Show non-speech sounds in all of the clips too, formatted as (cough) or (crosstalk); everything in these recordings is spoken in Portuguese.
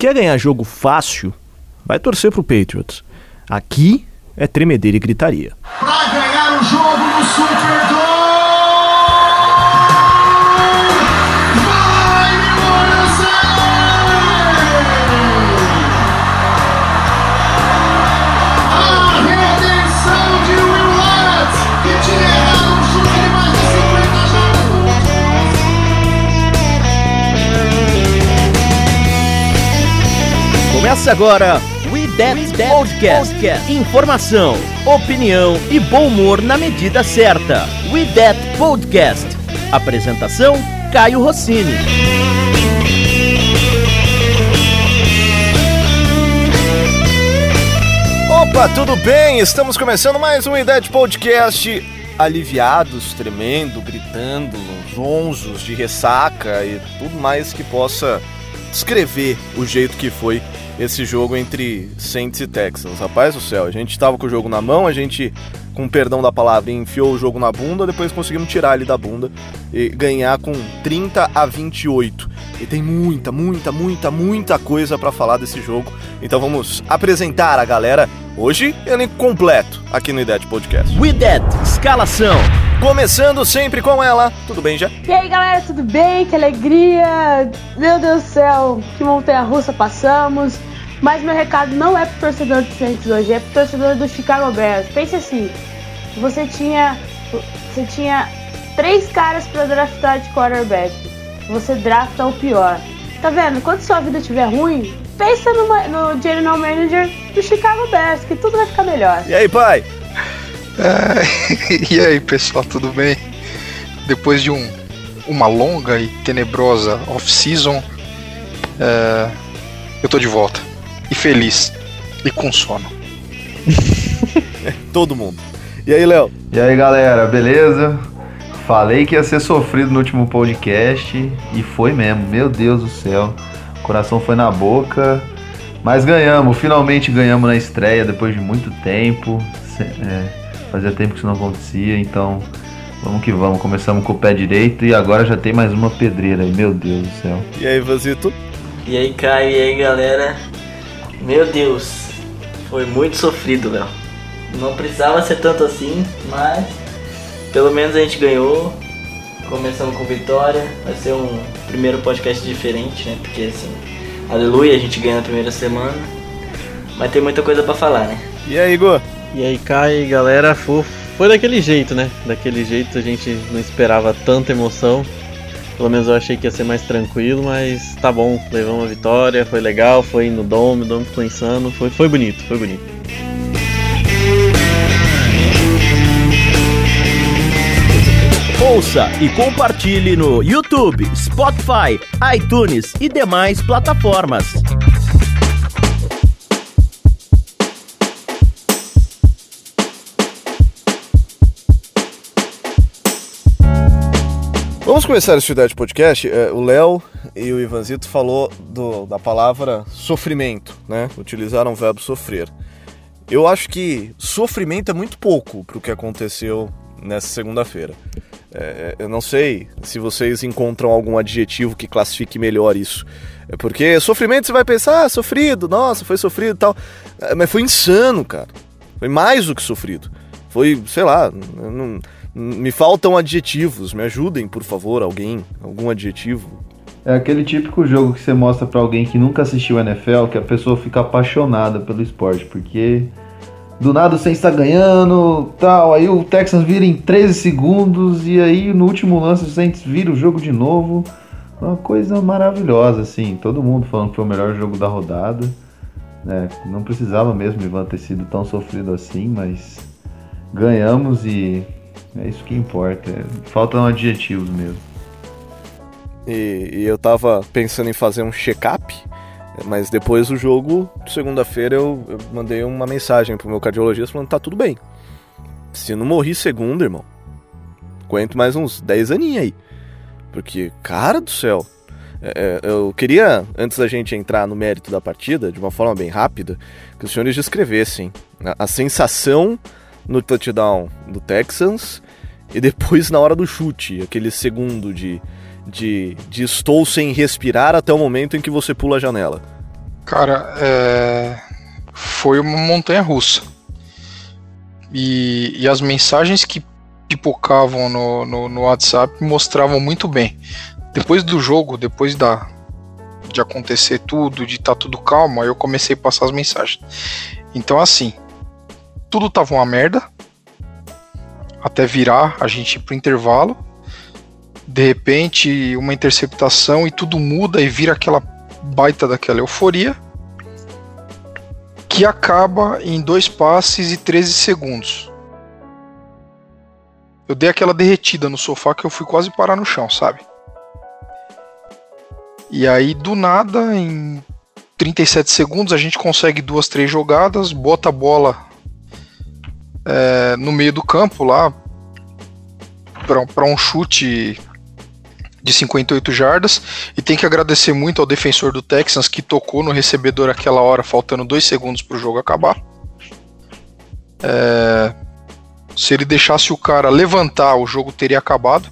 Quer ganhar jogo fácil? Vai torcer pro Patriots. Aqui é tremedeira e gritaria. Começa agora We That Podcast. Podcast. Informação, opinião e bom humor na medida certa. We That Podcast. Apresentação: Caio Rossini. Opa, tudo bem? Estamos começando mais um IDET Podcast. Aliviados, tremendo, gritando, zonzos de ressaca e tudo mais que possa descrever o jeito que foi esse jogo entre Saints e Texans. Rapaz do céu, a gente tava com o jogo na mão, a gente, com perdão da palavra, enfiou o jogo na bunda, depois conseguimos tirar ele da bunda e ganhar com 30 a 28. E tem muita, muita, muita, muita coisa para falar desse jogo. Então vamos apresentar a galera hoje elenco completo aqui no IDET Podcast. We That Escalação. Começando sempre com ela. Tudo bem, já? E aí, galera, tudo bem? Que alegria! Meu Deus do céu, que montanha russa passamos. Mas meu recado não é pro torcedor do Saints hoje, é pro torcedor do Chicago Bears. Pense assim, você tinha você tinha três caras para draftar de quarterback. Você drafta o pior. Tá vendo? Quando sua vida estiver ruim, pensa no, no general manager do Chicago Bears, que tudo vai ficar melhor. E aí, pai? Ah, (laughs) e aí, pessoal, tudo bem? Depois de um, uma longa e tenebrosa off-season, uh, eu tô de volta. E feliz. E com sono. (laughs) Todo mundo. E aí, Léo? E aí, galera, beleza? Falei que ia ser sofrido no último podcast e foi mesmo. Meu Deus do céu. O coração foi na boca. Mas ganhamos, finalmente ganhamos na estreia depois de muito tempo. É, fazia tempo que isso não acontecia, então vamos que vamos. Começamos com o pé direito e agora já tem mais uma pedreira aí, meu Deus do céu. E aí, Vanzito? E aí, Caio, e aí, galera? Meu Deus, foi muito sofrido, Léo. Não precisava ser tanto assim, mas pelo menos a gente ganhou. Começamos com vitória. Vai ser um primeiro podcast diferente, né? Porque assim, aleluia, a gente ganha na primeira semana. Mas tem muita coisa para falar, né? E aí, Igor? E aí, Kai, galera, foi, foi daquele jeito, né? Daquele jeito a gente não esperava tanta emoção. Pelo menos eu achei que ia ser mais tranquilo, mas tá bom, levamos a vitória, foi legal, foi no Dome, o Dome ficou insano, foi, foi bonito, foi bonito. Ouça e compartilhe no YouTube, Spotify, iTunes e demais plataformas. Vamos começar esse de podcast. O Léo e o Ivanzito falou do, da palavra sofrimento, né? Utilizaram o verbo sofrer. Eu acho que sofrimento é muito pouco para o que aconteceu nessa segunda-feira. É, eu não sei se vocês encontram algum adjetivo que classifique melhor isso. É porque sofrimento você vai pensar, ah, sofrido, nossa, foi sofrido e tal. É, mas foi insano, cara. Foi mais do que sofrido. Foi, sei lá, não, me faltam adjetivos. Me ajudem, por favor, alguém, algum adjetivo. É aquele típico jogo que você mostra para alguém que nunca assistiu NFL, que a pessoa fica apaixonada pelo esporte, porque do nada você está ganhando, tal, aí o Texans vira em 13 segundos e aí no último lance o Saints vira o jogo de novo. Uma coisa maravilhosa, assim, todo mundo falando que foi o melhor jogo da rodada. É, não precisava mesmo Ivan ter sido tão sofrido assim, mas ganhamos e é isso que importa. Faltam adjetivos mesmo. E, e eu tava pensando em fazer um check-up mas depois do jogo, segunda-feira, eu, eu, mandei uma mensagem pro meu cardiologista falando: tá tudo bem. Se não morri segunda, irmão, aguento mais uns 10 aninhos aí. Porque, cara do céu, é, eu queria, antes da gente entrar no mérito da partida, de uma forma bem rápida, que os senhores descrevessem a, a sensação no touchdown do Texans e depois na hora do chute, aquele segundo de de, de estou sem respirar até o momento em que você pula a janela. Cara, é... foi uma montanha russa. E, e as mensagens que pipocavam no, no, no WhatsApp mostravam muito bem. Depois do jogo, depois da, de acontecer tudo, de estar tá tudo calmo, aí eu comecei a passar as mensagens. Então, assim, tudo tava uma merda. Até virar a gente ir pro intervalo. De repente, uma interceptação e tudo muda e vira aquela baita daquela euforia. Que acaba em dois passes e 13 segundos. Eu dei aquela derretida no sofá que eu fui quase parar no chão, sabe? E aí, do nada, em 37 segundos, a gente consegue duas, três jogadas, bota a bola é, no meio do campo lá para um chute de 58 jardas. E tem que agradecer muito ao defensor do Texans que tocou no recebedor aquela hora, faltando dois segundos para o jogo acabar. É, se ele deixasse o cara levantar, o jogo teria acabado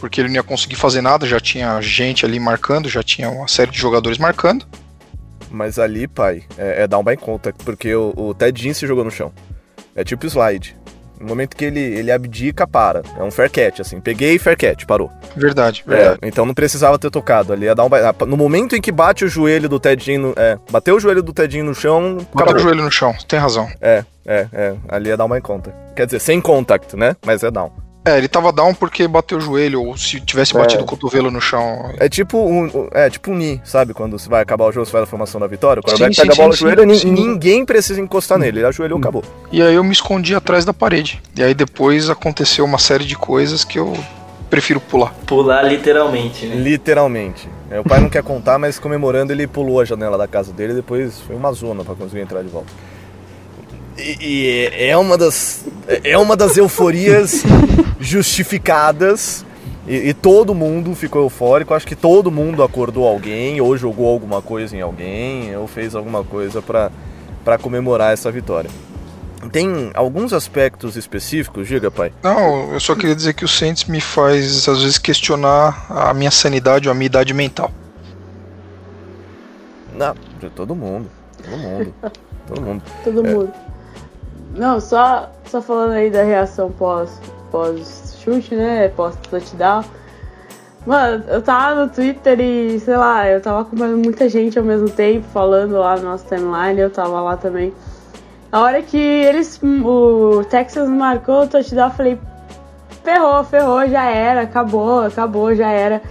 porque ele não ia conseguir fazer nada, já tinha gente ali marcando, já tinha uma série de jogadores marcando. Mas ali, pai, é, é down by contact, porque o, o Ted Jean se jogou no chão. É tipo slide. No momento que ele, ele abdica, para. É um fair catch, assim. Peguei fair catch, parou. Verdade, verdade. É, então não precisava ter tocado. Ali ia dar um. No momento em que bate o joelho do Tedinho. No, é, bateu o joelho do Tedinho no chão. Bateu o joelho no chão, tem razão. É, é, é. Ali ia dar uma conta. Quer dizer, sem contact, né? Mas é down. É, ele tava down porque bateu o joelho, ou se tivesse batido é. o cotovelo no chão. É tipo um, é tipo um ni, sabe? Quando você vai acabar o jogo, você faz a formação da vitória. Quando o quarterback pega a bola no joelho, sim, ninguém precisa encostar nele. Ele ajoelhou, e acabou. E aí eu me escondi atrás da parede. E aí depois aconteceu uma série de coisas que eu prefiro pular. Pular literalmente, né? Literalmente. É, o pai não quer contar, mas comemorando ele pulou a janela da casa dele e depois foi uma zona para conseguir entrar de volta. E, e, é uma das é uma das euforias (laughs) justificadas e, e, todo mundo ficou eufórico. Acho que todo mundo acordou alguém ou jogou alguma coisa em alguém ou fez alguma coisa para comemorar essa vitória. Tem alguns aspectos específicos, diga, pai? Não, eu só queria dizer que o Saints me faz às vezes questionar a minha sanidade ou a minha idade mental. Não, todo mundo, todo mundo, (laughs) todo mundo. Todo é. Não, só, só falando aí da reação pós, pós chute, né? Pós touchdown. Mano, eu tava no Twitter e, sei lá, eu tava acompanhando muita gente ao mesmo tempo, falando lá no nosso timeline, eu tava lá também. A hora que eles. O Texas marcou o touchdown, eu falei, ferrou, ferrou, já era, acabou, acabou, já era.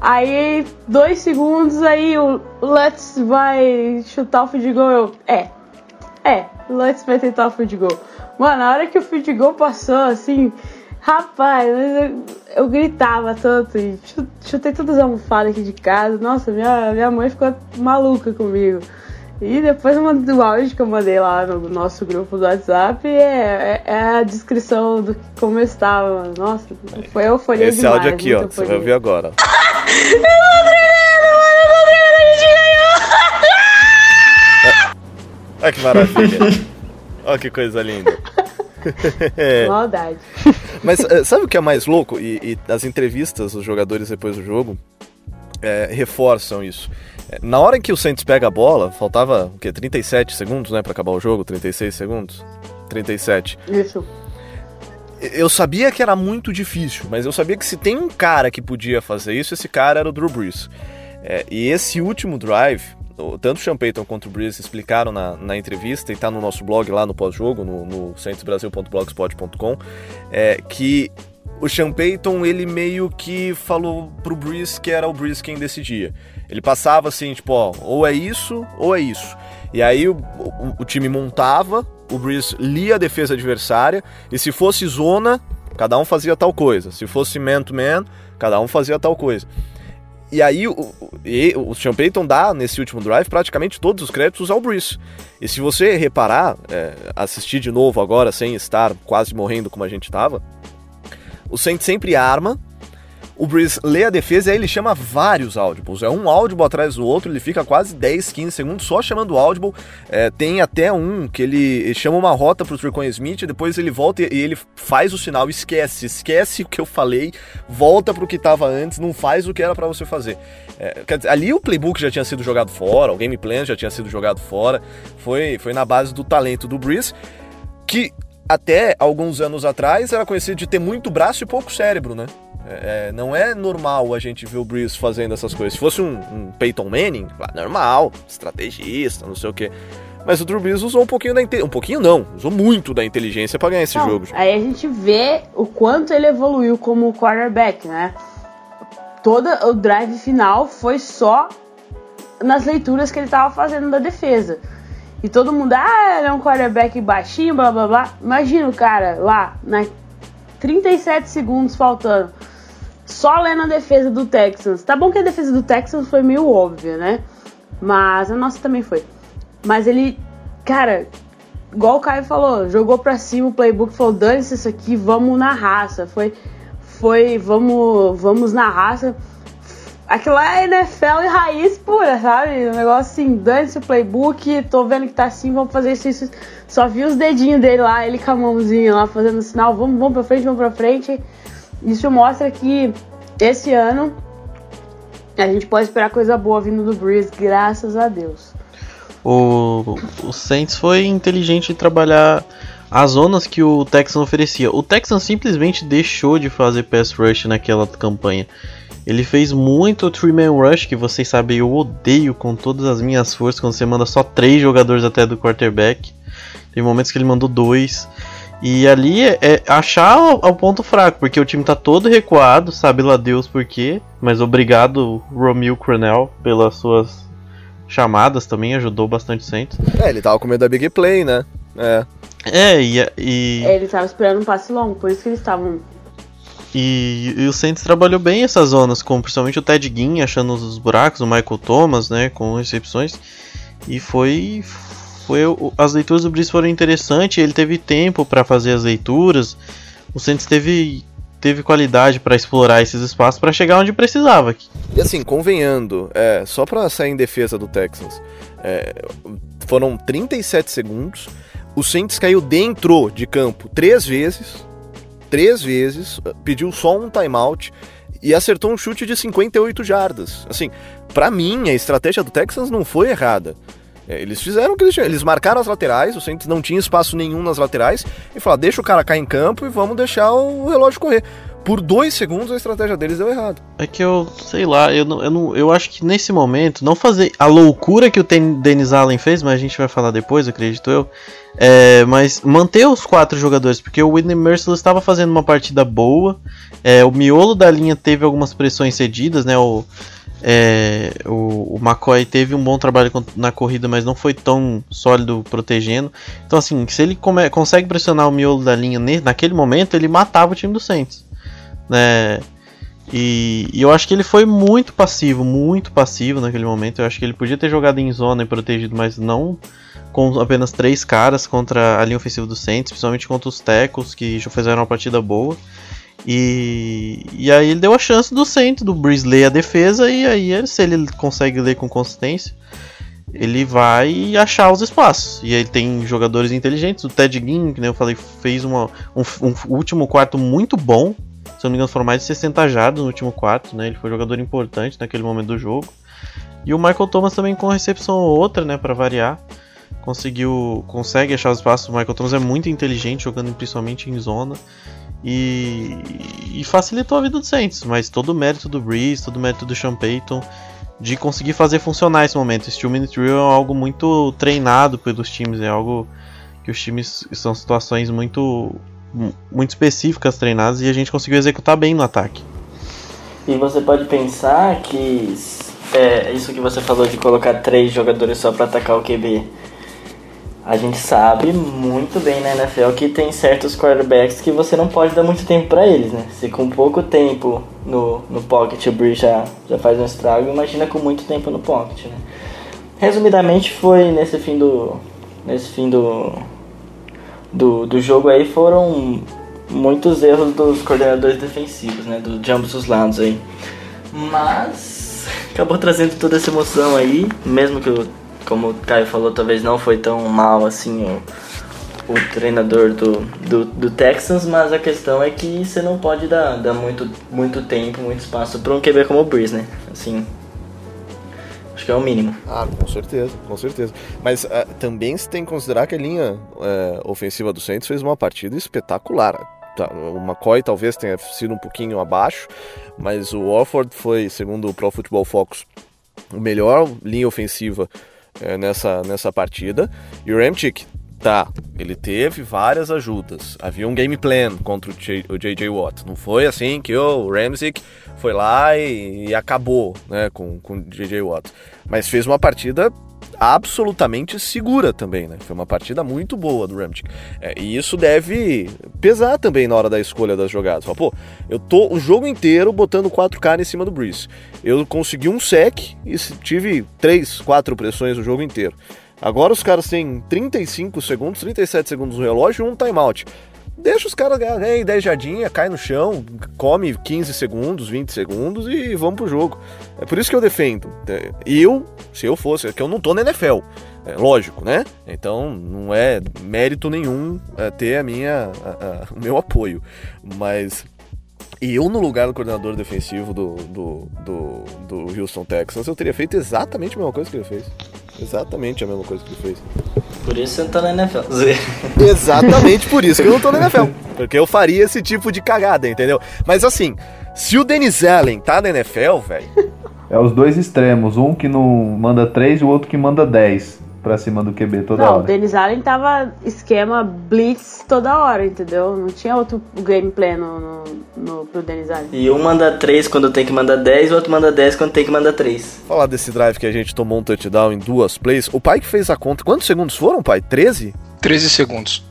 Aí, dois segundos, aí o Let's vai chutar o field goal, eu, é, é, o Lutz vai tentar o field goal. Mano, na hora que o field goal passou, assim, rapaz, eu, eu gritava tanto e chutei todas as almofadas aqui de casa. Nossa, minha, minha mãe ficou maluca comigo. E depois do áudio que eu mandei lá no nosso grupo do WhatsApp é, é, é a descrição do como eu estava. Nossa, foi euforia Esse demais. áudio aqui, ó, você vai ouvir agora. (laughs) Olha que maravilha. Olha que coisa linda. (laughs) Maldade. Mas eh, sabe o que é mais louco? E, e as entrevistas, os jogadores depois do jogo, é, reforçam isso. Eh, na hora em que o Santos pega a bola, faltava o quê? 37 segundos, né, para acabar o jogo, 36 segundos. 37. Isso. Eu sabia que era muito difícil, mas eu sabia que se tem um cara que podia fazer isso, esse cara era o Drew Brees. É, e esse último drive, tanto o Sean Payton quanto o Breeze explicaram na, na entrevista, e está no nosso blog lá no pós-jogo, no, no centrosbrasil.blogspot.com, é, que o Sean Payton, ele meio que falou pro Breeze que era o Breeze quem decidia. Ele passava assim, tipo, ó, ou é isso, ou é isso. E aí o, o, o time montava, o Breeze lia a defesa adversária, e se fosse zona, cada um fazia tal coisa. Se fosse man-to-man, -man, cada um fazia tal coisa. E aí o, o, o Sean Payton dá, nesse último drive, praticamente todos os créditos ao Bruce. E se você reparar, é, assistir de novo agora, sem estar quase morrendo como a gente estava, o Saints sempre arma, o Breeze lê a defesa e aí ele chama vários audibles. É um audible atrás do outro, ele fica quase 10, 15 segundos só chamando o audible. É, tem até um que ele chama uma rota pro Tricon Smith, depois ele volta e ele faz o sinal, esquece, esquece o que eu falei, volta pro que estava antes, não faz o que era para você fazer. É, dizer, ali o playbook já tinha sido jogado fora, o game plan já tinha sido jogado fora, foi, foi na base do talento do Breeze, que até alguns anos atrás era conhecido de ter muito braço e pouco cérebro, né? É, não é normal a gente ver o Breeze fazendo essas coisas. Se fosse um, um Peyton Manning, normal, estrategista, não sei o quê. Mas o Drew Brees usou um pouquinho da um pouquinho não, usou muito da inteligência para ganhar esse Não, jogo. Aí a gente vê o quanto ele evoluiu como quarterback, né? Todo o drive final foi só nas leituras que ele tava fazendo da defesa. E todo mundo, ah, ele é um quarterback baixinho, blá blá blá. Imagina o cara lá, na 37 segundos faltando, só lendo a defesa do Texans. Tá bom que a defesa do Texans foi meio óbvia, né? Mas a nossa também foi. Mas ele, cara, igual o Caio falou, jogou pra cima o playbook, falou: dane-se isso aqui, vamos na raça. Foi, foi, vamos, vamos na raça. Aquilo é NFL e raiz pura, sabe? Um negócio assim, dane-se o playbook, tô vendo que tá assim, vamos fazer isso, isso. Só vi os dedinhos dele lá, ele com a mãozinha lá fazendo sinal, vamos, vamos pra frente, vamos pra frente. Isso mostra que esse ano a gente pode esperar coisa boa vindo do Breeze, graças a Deus. O, o Saints foi inteligente em trabalhar as zonas que o Texans oferecia. O Texans simplesmente deixou de fazer pass rush naquela campanha. Ele fez muito three man rush, que vocês sabem eu odeio com todas as minhas forças quando você manda só três jogadores até do quarterback. Tem momentos que ele mandou dois. E ali é, é achar o, o ponto fraco, porque o time tá todo recuado, sabe lá Deus por quê. Mas obrigado, Romeo Cronell, pelas suas chamadas também, ajudou bastante o Saints. É, ele tava com medo da big play, né? É. É, e, e, Ele tava esperando um passe longo, por isso que eles estavam. e, e o Saints trabalhou bem essas zonas, com principalmente o Ted Ginn achando os buracos, o Michael Thomas, né, com recepções. E foi. Foi as leituras do Brice foram interessantes, ele teve tempo para fazer as leituras. O Saints teve, teve qualidade para explorar esses espaços para chegar onde precisava. E assim, convenhando, é, só pra sair em defesa do Texans, é, foram 37 segundos, o Saints caiu dentro de campo três vezes, três vezes, pediu só um timeout e acertou um chute de 58 jardas. Assim, pra mim, a estratégia do Texans não foi errada. É, Eles fizeram o que eles tinham. Eles marcaram as laterais, o Saints não tinha espaço nenhum nas laterais, e falaram: deixa o cara cair em campo e vamos deixar o relógio correr. Por dois segundos a estratégia deles deu errado. É que eu, sei lá, eu, não, eu, não, eu acho que nesse momento, não fazer a loucura que o Dennis Allen fez, mas a gente vai falar depois, acredito eu. É, mas manter os quatro jogadores, porque o Whitney Merciless estava fazendo uma partida boa. é, o miolo da linha teve algumas pressões cedidas, né? O, é, o, o McCoy teve um bom trabalho na corrida, mas não foi tão sólido protegendo. Então, assim, se ele come- consegue pressionar o miolo da linha naquele momento, ele matava o time do Saints. Né? E, e eu acho que ele foi muito passivo, muito passivo naquele momento. Eu acho que ele podia ter jogado em zona e protegido, mas não com apenas três caras contra a linha ofensiva do Saints, principalmente contra os Tecos, que já fizeram uma partida boa. E, e aí ele deu a chance do Saints, do Breeze ler a defesa, e aí ele- se ele consegue ler com consistência, ele vai achar os espaços. E aí ele tem jogadores inteligentes, o Ted Ginn, que eu falei, fez uma, um, um último quarto muito bom, se não me engano, foram mais de 60 jardas no último quarto, né? Ele foi jogador importante naquele momento do jogo. E o Michael Thomas também com recepção ou outra, né, para variar. Conseguiu, consegue achar os espaços. O Michael Thomas é muito inteligente, jogando principalmente em zona. E, e facilitou a vida do Saints, mas todo o mérito do Breeze, todo o mérito do Sean Payton de conseguir fazer funcionar esse momento. Esse two minute drill é algo muito treinado pelos times, é algo que os times são situações muito muito específicas treinadas e a gente conseguiu executar bem no ataque. E você pode pensar que é, isso que você falou de colocar três jogadores só para atacar o QB. A gente sabe muito bem na NFL que tem certos quarterbacks que você não pode dar muito tempo para eles, né? Se com pouco tempo no, no pocket o Breeze já, já faz um estrago, imagina com muito tempo no pocket, né? Resumidamente foi nesse fim do nesse fim do do, do jogo aí foram muitos erros dos coordenadores defensivos, né? Do, de ambos os lados aí. Mas acabou trazendo toda essa emoção aí, mesmo que, como o Caio falou, talvez não foi tão mal assim o, o treinador do, do, do Texans, mas a questão é que você não pode dar, dar muito, muito tempo, muito espaço para um QB como o Breeze, né? Assim, acho que é o mínimo. Ah, com certeza, com certeza. Mas uh, também se tem que considerar que a linha uh, ofensiva do Saints fez uma partida espetacular. Tá, o McCoy talvez tenha sido um pouquinho abaixo, mas o Warford foi, segundo o Pro Football Focus, o melhor linha ofensiva uh, nessa, nessa partida. E o Ramchick Tá, ele teve várias ajudas. Havia um game plan contra o J.J. Watt. Não foi assim que o Ramsick foi lá e, e, acabou né, com o J.J. Watt. Mas fez uma partida absolutamente segura também, né? Foi uma partida muito boa do Ramchick. É, e isso deve pesar também na hora da escolha das jogadas. Fala, pô, eu tô o jogo inteiro botando 4K em cima do Breeze. Eu consegui um sec e tive 3, 4 pressões o jogo inteiro. Agora os caras têm 35 segundos, 37 segundos no relógio e um timeout. Deixa os caras ganharem 10 jardinhas, cai no chão, come 15 segundos, 20 segundos e vamos pro jogo. É por isso que eu defendo. É, eu, se eu fosse, é que eu não tô na NFL. É lógico, né? Então não é mérito nenhum é, ter a minha, a, a, o meu apoio. Mas eu, no lugar do coordenador defensivo do, do, do, do Houston Texans, eu teria feito exatamente a mesma coisa que ele fez. Exatamente a mesma coisa que ele fez. Por isso você não tá na NFL. (laughs) Exatamente por isso que eu não tô na NFL. Porque eu faria esse tipo de cagada, entendeu? Mas assim, se o Denis Allen tá na NFL, velho. É os dois extremos, um que não manda 3 e o outro que manda 10 pra cima do QB toda não, hora. o Denis Allen tava esquema blitz toda hora, entendeu? Não tinha outro gameplay no, no, no, pro Denis Allen. E um manda 3 quando tem que mandar 10, o outro manda 10 quando tem que mandar 3. Falar desse drive que a gente tomou um touchdown em duas plays. O pai que fez a conta, quantos segundos foram, pai? 13? 13 segundos.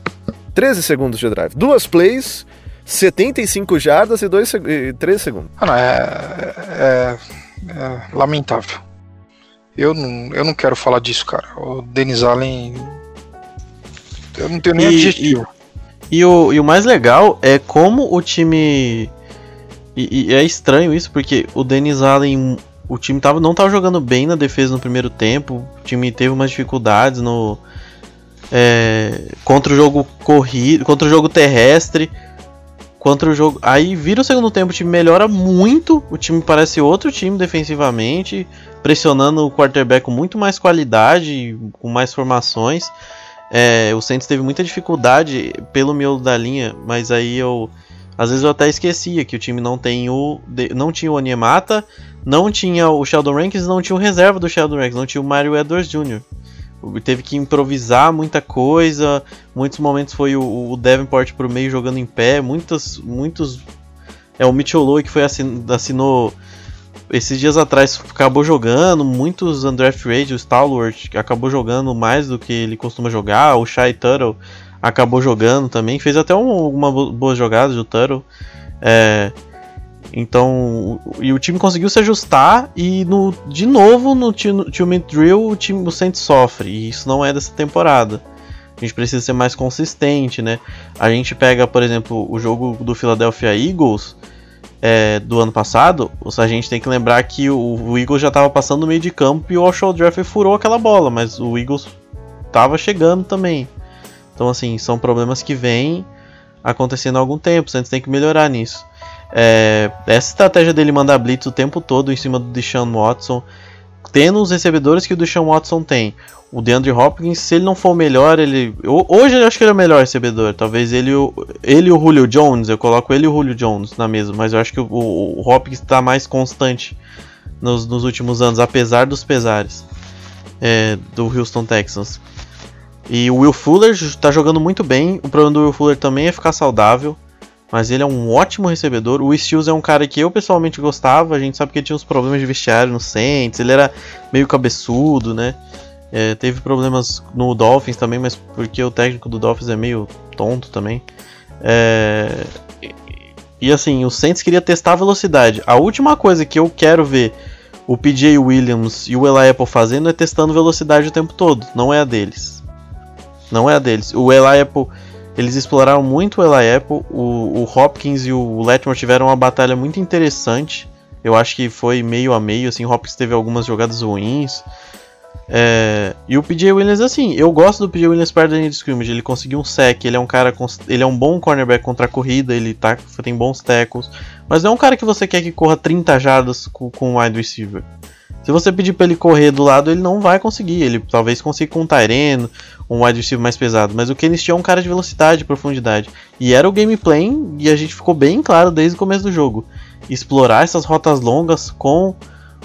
13 segundos de drive. Duas plays, 75 jardas e, dois, e 13 segundos. Ah, não, é, é, é lamentável. Eu não, eu não quero falar disso, cara. O Denis Allen. Eu não tenho nem E- adjetivo. E o, e o mais legal é como o time. E, e é estranho isso, porque o Denis Allen. O time tava, não tava jogando bem na defesa no primeiro tempo. O time teve umas dificuldades no. é, contra o jogo corrido. Contra o jogo terrestre. Contra o jogo. Aí vira o segundo tempo, o time melhora muito. O time parece outro time defensivamente. Pressionando o quarterback com muito mais qualidade, com mais formações. É, o Saints teve muita dificuldade pelo miolo da linha, mas aí eu. Às vezes eu até esquecia que o time não tem o. Não tinha o Onyemata, não tinha o Sheldon Rankins, não tinha o reserva do Sheldon Rankins, não tinha o Mario Edwards Jr. Teve que improvisar muita coisa. Muitos momentos foi o, o Davenport pro meio jogando em pé. Muitos. muitos é o Mitchell Lowe que foi assin, assinou esses dias atrás acabou jogando, muitos undraft rage, o Stalwart acabou jogando mais do que ele costuma jogar, o Shy Tuttle acabou jogando também, fez até um, uma bo- boa jogada do Tuttle. É, então, e o time conseguiu se ajustar e no, de novo no Minute Drill o time o Saints sofre, e isso não é dessa temporada. A gente precisa ser mais consistente, né? A gente pega, por exemplo, o jogo do Philadelphia Eagles, é, do ano passado, a gente tem que lembrar que o, o Eagles já estava passando no meio de campo e o Alshon Jeffrey furou aquela bola, mas o Eagles estava chegando também. Então, assim, são problemas que vêm acontecendo há algum tempo, a gente tem que melhorar nisso. É, essa estratégia dele mandar blitz o tempo todo em cima do Deshaun Watson, tendo os recebedores que o Deshaun Watson tem. O DeAndre Hopkins, se ele não for o melhor, ele. ho- Hoje eu acho que ele é o melhor recebedor. Talvez ele, ele e o Julio Jones, eu coloco ele e o Julio Jones na mesa, mas eu acho que o, o, o Hopkins está mais constante nos, nos últimos anos, apesar dos pesares é, do Houston Texans. E o Will Fuller está jogando muito bem. O problema do Will Fuller também é ficar saudável. Mas ele é um ótimo recebedor. O Steels é um cara que eu pessoalmente gostava. A gente sabe que ele tinha uns problemas de vestiário no Saints. Ele era meio cabeçudo, né? É, teve problemas no Dolphins também, mas porque o técnico do Dolphins é meio tonto também. É, e, e assim, o Saints queria testar a velocidade. A última coisa que eu quero ver o PJ Williams e o Eli Apple fazendo é testando velocidade o tempo todo. Não é a deles. Não é a deles. O Eli Apple Eles exploraram muito o Eli Apple, o, o Hopkins e o Letmore tiveram uma batalha muito interessante. Eu acho que foi meio a meio, assim, o Hopkins teve algumas jogadas ruins. É, e o PJ Williams, assim, eu gosto do PJ Williams perto da linha de scrimmage. Ele conseguiu um sec, ele é um cara. Ele é um bom cornerback contra a corrida, ele tá, tem bons tackles. Mas não é um cara que você quer que corra 30 jardas com, um wide receiver. Se você pedir para ele correr do lado, ele não vai conseguir. Ele talvez consiga com um Tyreno, um wide receiver mais pesado. Mas o Steele é um cara de velocidade profundidade. E era o gameplay, e a gente ficou bem claro desde o começo do jogo. Explorar essas rotas longas com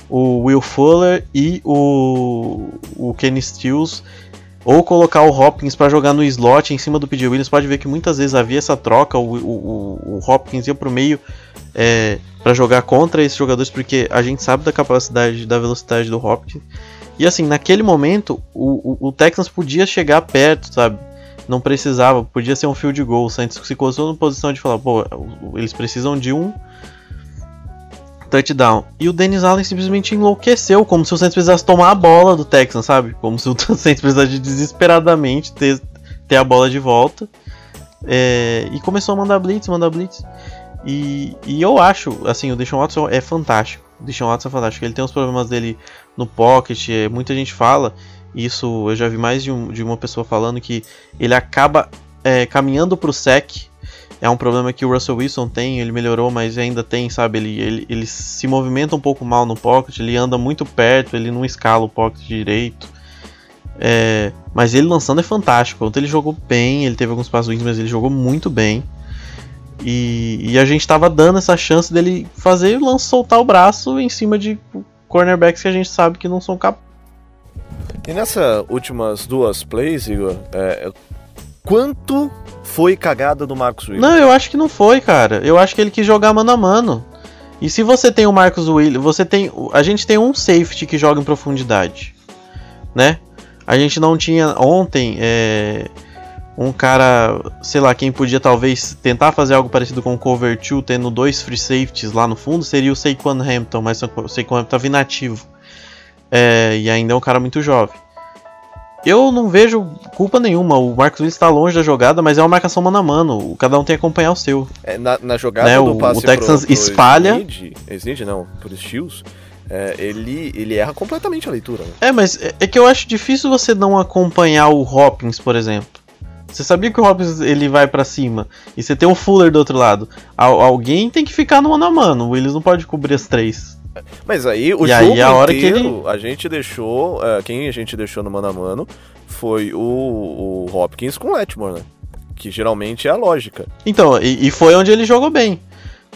o Will Fuller e o, o Kenny Stills ou colocar o Hopkins para jogar no slot em cima do P.J. Williams. Pode ver que muitas vezes havia essa troca, o, o, o Hopkins ia para o meio é, para jogar contra esses jogadores, porque a gente sabe da capacidade, da velocidade do Hopkins. E assim, naquele momento, o, o, o Texans podia chegar perto, sabe? Não precisava, podia ser um field goal. O Saints se colocou na posição de falar, pô, eles precisam de um touchdown. E o Dennis Allen simplesmente enlouqueceu, como se o Saints precisasse tomar a bola do Texans, sabe? Como se o (laughs) Saints precisasse desesperadamente ter, ter a bola de volta. É, e começou a mandar blitz, mandar blitz. E, e eu acho, assim, o Deshaun Watson é fantástico. O Deshaun Watson é fantástico. Ele tem os problemas dele no pocket, é, muita gente fala, isso eu já vi mais de, um, de uma pessoa falando, que ele acaba é, caminhando pro sec é um problema que o Russell Wilson tem, ele melhorou, mas ainda tem, sabe? Ele, ele, ele se movimenta um pouco mal no pocket, ele anda muito perto, ele não escala o pocket direito. É, mas ele lançando é fantástico. Ontem ele jogou bem, ele teve alguns passos ruins, mas ele jogou muito bem. E, e a gente estava dando essa chance dele fazer o lance soltar o braço em cima de cornerbacks que a gente sabe que não são capazes. E nessas últimas duas plays, Igor, é, quanto foi cagada do Marcos Williams? Não, eu acho que não foi, cara. Eu acho que ele quis jogar mano a mano. E se você tem o Marcos Williams, você tem, a gente tem um safety que joga em profundidade, né? A gente não tinha ontem é, um cara, sei lá, quem podia talvez tentar fazer algo parecido com o Cover 2, tendo dois free safeties lá no fundo, seria o Saquon Hampton, mas o Saquon Hampton estava inativo. É, e ainda é um cara muito jovem. Eu não vejo culpa nenhuma. O Marcos Willis está longe da jogada, mas é uma marcação mano a mano. Cada um tem que acompanhar o seu. É, na, na, jogada né? do o, o Texans pro, pro espalha. Snead, não, por Steels, é, ele, ele erra completamente a leitura. Né? É, mas é, é, que eu acho difícil você não acompanhar o Hopkins, por exemplo. Você sabia que o Hopkins ele vai para cima e você tem o Fuller do outro lado. Al alguém tem que ficar no mano a mano. O Willis não pode cobrir as três. Mas aí o e jogo aí, a hora inteiro, que ele... a gente deixou, uh, quem a gente deixou no mano a mano foi o, o Hopkins com o Letmore, né? Que geralmente é a lógica. Então, e, e, foi onde ele jogou bem.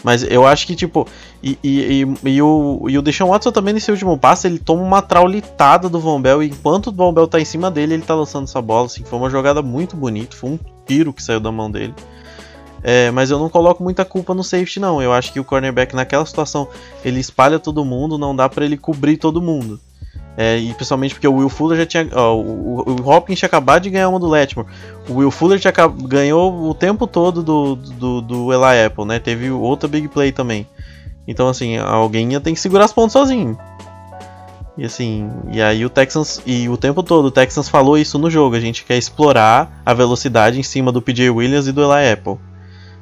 Mas eu acho que, tipo, e, e, e, e o, e o Deshaun Watson também nesse último passe, ele toma uma traulitada do Von Bell, e enquanto o Von Bell tá em cima dele, ele tá lançando essa bola, assim, foi uma jogada muito bonita, foi um tiro que saiu da mão dele. É, mas eu não coloco muita culpa no safety, não. Eu acho que o cornerback naquela situação ele espalha todo mundo, não dá para ele cobrir todo mundo. É, e principalmente porque o Will Fuller já tinha. Ó, o, o, Hopkins tinha acabado de ganhar uma do Letmore. O Will Fuller já ganhou o tempo todo do, do, do Eli Apple, né? Teve outra big play também. Então, assim, alguém ia ter que segurar as pontas sozinho. E assim, e aí o Texans, e o tempo todo o Texans falou isso no jogo, a gente quer explorar a velocidade em cima do PJ Williams e do Eli Apple.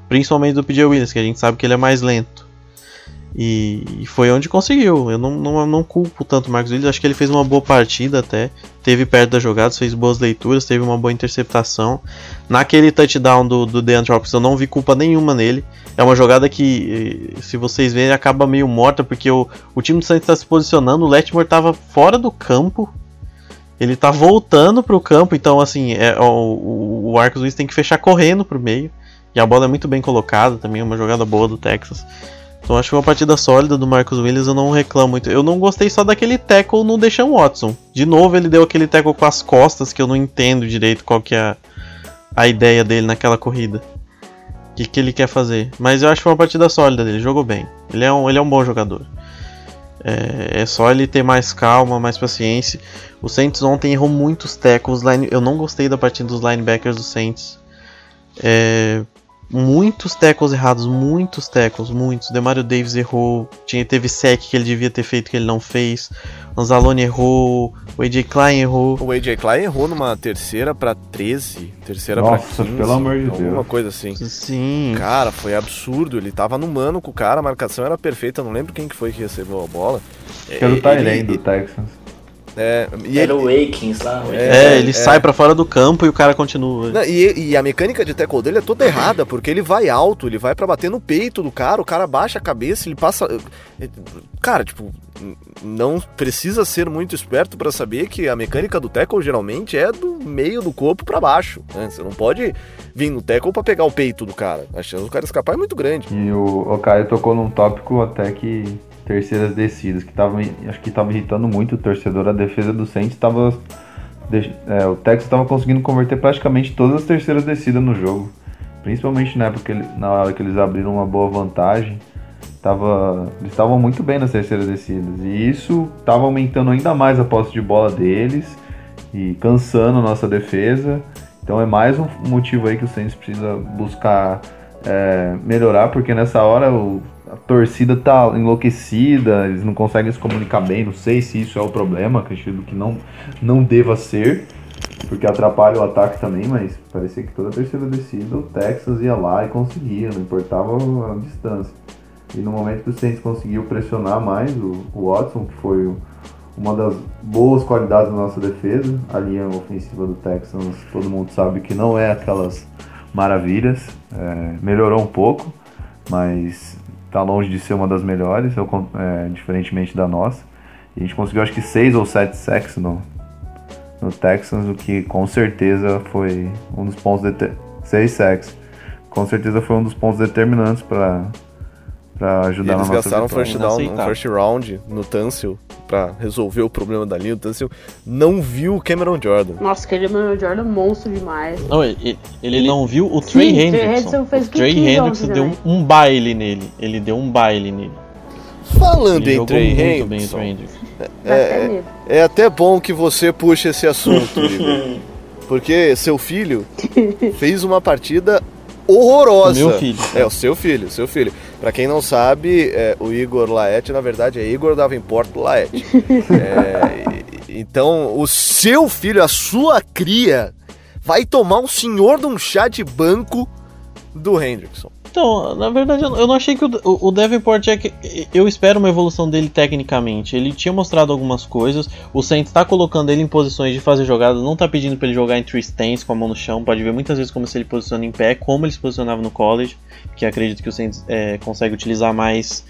Principalmente do PJ Williams, que a gente sabe que ele é mais lento. E, e foi onde conseguiu. Eu não, não, não culpo tanto o Marcos Williams. Acho que ele fez uma boa partida até. Teve perto das jogadas, fez boas leituras, teve uma boa interceptação. Naquele touchdown do, do DeAndre Hopkins, eu não vi culpa nenhuma nele. É uma jogada que, eh, se vocês verem, acaba meio morta, porque o, o time do Santos está se posicionando. O Letmore estava fora do campo. Ele está voltando para o campo, então assim, é, o, o, Marcos Williams tem que fechar correndo para o meio. E a bola é muito bem colocada também, é uma jogada boa do Texas. Então acho que uma partida sólida do Marcos Williams, eu não reclamo muito. Eu não gostei só daquele tackle no Deshaun Watson. De novo ele deu aquele tackle com as costas que eu não entendo direito qual que é a, a ideia dele naquela corrida. O que, que ele quer fazer. Mas eu acho que foi uma partida sólida dele, jogou bem. Ele é um, ele é um bom jogador. É, é só ele ter mais calma, mais paciência. O Saints ontem errou muitos tackles. Line, eu não gostei da partida dos linebackers do Saints. É, muitos tackles errados, muitos tackles, muitos. Demario Davis errou, tinha, teve sec que ele devia ter feito que ele não fez. Anzalone errou, o AJ Klein errou. O AJ Klein errou numa terceira pra 13, terceira pra Nossa, 15. pelo amor de alguma Deus. coisa assim. Sim. Cara, foi absurdo. Ele tava no mano com o cara, a marcação era perfeita. Eu não lembro quem que foi que recebeu a bola. Que era o Ele- Tyrene do Texans. É, e Era ele- o Akins lá. o É, É, ele é. sai pra fora do campo e o cara continua. Não, e, e a mecânica de tackle dele é toda errada, porque ele vai alto, ele vai pra bater no peito do cara, o cara baixa a cabeça, ele passa. Cara, tipo, não precisa ser muito esperto pra saber que a mecânica do tackle geralmente é do meio do corpo pra baixo. né? Você não pode vir no tackle pra pegar o peito do cara. A chance do cara escapar é muito grande. E o, o Caio tocou num tópico até que terceiras descidas, que tava, acho que tava irritando muito o torcedor. A defesa do Saints tava. deix- é, o Texas tava conseguindo converter praticamente todas as terceiras descidas no jogo. Principalmente na época que ele- na hora que eles abriram uma boa vantagem. Tava, eles estavam muito bem nas terceiras descidas. E isso tava aumentando ainda mais a posse de bola deles e cansando a nossa defesa. Então é mais um motivo aí que o Saints precisa buscar é, melhorar, porque nessa hora o- a torcida tá enlouquecida, eles não conseguem se comunicar bem. Não sei se isso é o problema, acredito que não, não deva ser, porque atrapalha o ataque também, mas parecia que toda a terceira descida o Texas ia lá e conseguia, não importava a distância. E no momento que o Saints conseguiu pressionar mais o, o Watson, que foi uma das boas qualidades da nossa defesa, a linha ofensiva do Texans, todo mundo sabe que não é aquelas maravilhas, é, melhorou um pouco, mas tá longe de ser uma das melhores, eu é, diferentemente da nossa. A gente conseguiu acho que seis ou sete sacks no, no Texans, o que com certeza foi um dos pontos seis sacks. Com certeza foi um dos pontos determinantes para para E ajudar eles na nossa gastaram um vitória. first down, um first round no Tunsil pra resolver o problema da linha. O Tunsil não viu o Cameron Jordan. Nossa, Emmanuel Jordan é monstro demais. Não, ele, ele não viu o Trey Trey Hendrickson. O Trey Hendrickson deu um, também. um baile nele. Ele deu um baile nele. Falando Ele em Trey Hendrickson, até medo. É até bom que você puxe esse assunto, (laughs) Igor. Porque seu filho fez uma partida horrorosa. O meu filho. É, o seu filho, o seu filho. Pra quem não sabe, é, o Igor Laet, na verdade, é Igor Davenport Laet. (laughs) É, então, o seu filho, a sua cria, vai tomar um senhor de um chá de banco do Hendrickson. Então, na verdade, eu não achei que o, o o é que. Eu espero uma evolução dele tecnicamente. Ele tinha mostrado algumas coisas. O Saints tá colocando ele em posições de fazer jogadas. Não tá pedindo pra ele jogar em three stance com a mão no chão. Pode ver muitas vezes como se ele posiciona em pé, como ele se posicionava no college. Que acredito que o Saints é, consegue utilizar mais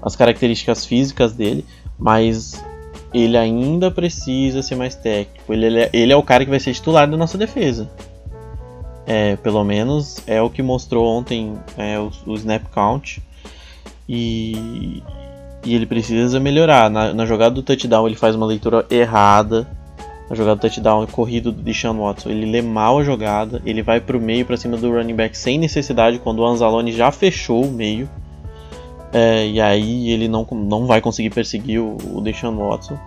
as características físicas dele. Mas ele ainda precisa ser mais técnico. Ele, ele é, ele é o cara que vai ser titular da nossa defesa. É, pelo menos é o que mostrou ontem é, o, o snap count. E, e ele precisa melhorar. Na, na jogada do touchdown ele faz uma leitura errada. Na jogada do touchdown corrido do Deshaun Watson, ele lê mal a jogada, ele vai pro meio para cima do running back sem necessidade quando o Anzalone já fechou o meio. É, e aí ele não, não vai conseguir perseguir o, o Deshaun Watson.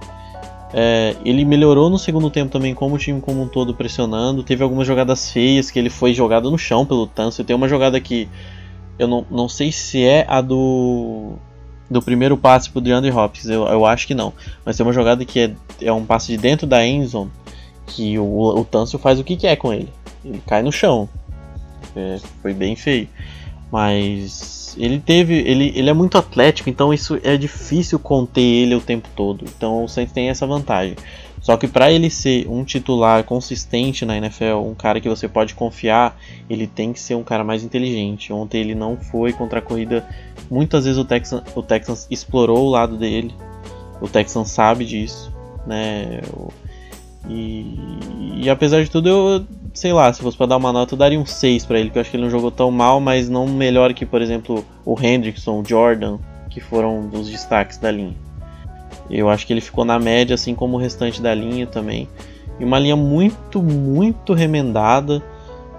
É, ele melhorou no segundo tempo também, como o time como um todo pressionando. Teve algumas jogadas feias que ele foi jogado no chão pelo Tunsil. Tem uma jogada que eu não, não sei se é a do do primeiro passe pro DeAndre Hopkins, eu, eu acho que não. Mas tem uma jogada que é, é um passe de dentro da endzone que o, o Tunsil faz o que quer com ele. Ele cai no chão. É, foi bem feio. Mas ele teve. Ele, ele é muito atlético, então isso é difícil conter ele o tempo todo. Então o Saints tem essa vantagem. Só que para ele ser um titular consistente na NFL, um cara que você pode confiar, ele tem que ser um cara mais inteligente. Ontem ele não foi contra a corrida. Muitas vezes o Texans, o Texans explorou o lado dele. O Texans sabe disso, né? E, e apesar de tudo, eu sei lá, se fosse para dar uma nota, eu daria um 6 para ele, porque eu acho que ele não jogou tão mal, mas não melhor que, por exemplo, o Hendrickson, o Jordan, que foram dos destaques da linha. Eu acho que ele ficou na média, assim como o restante da linha também. E uma linha muito, muito remendada.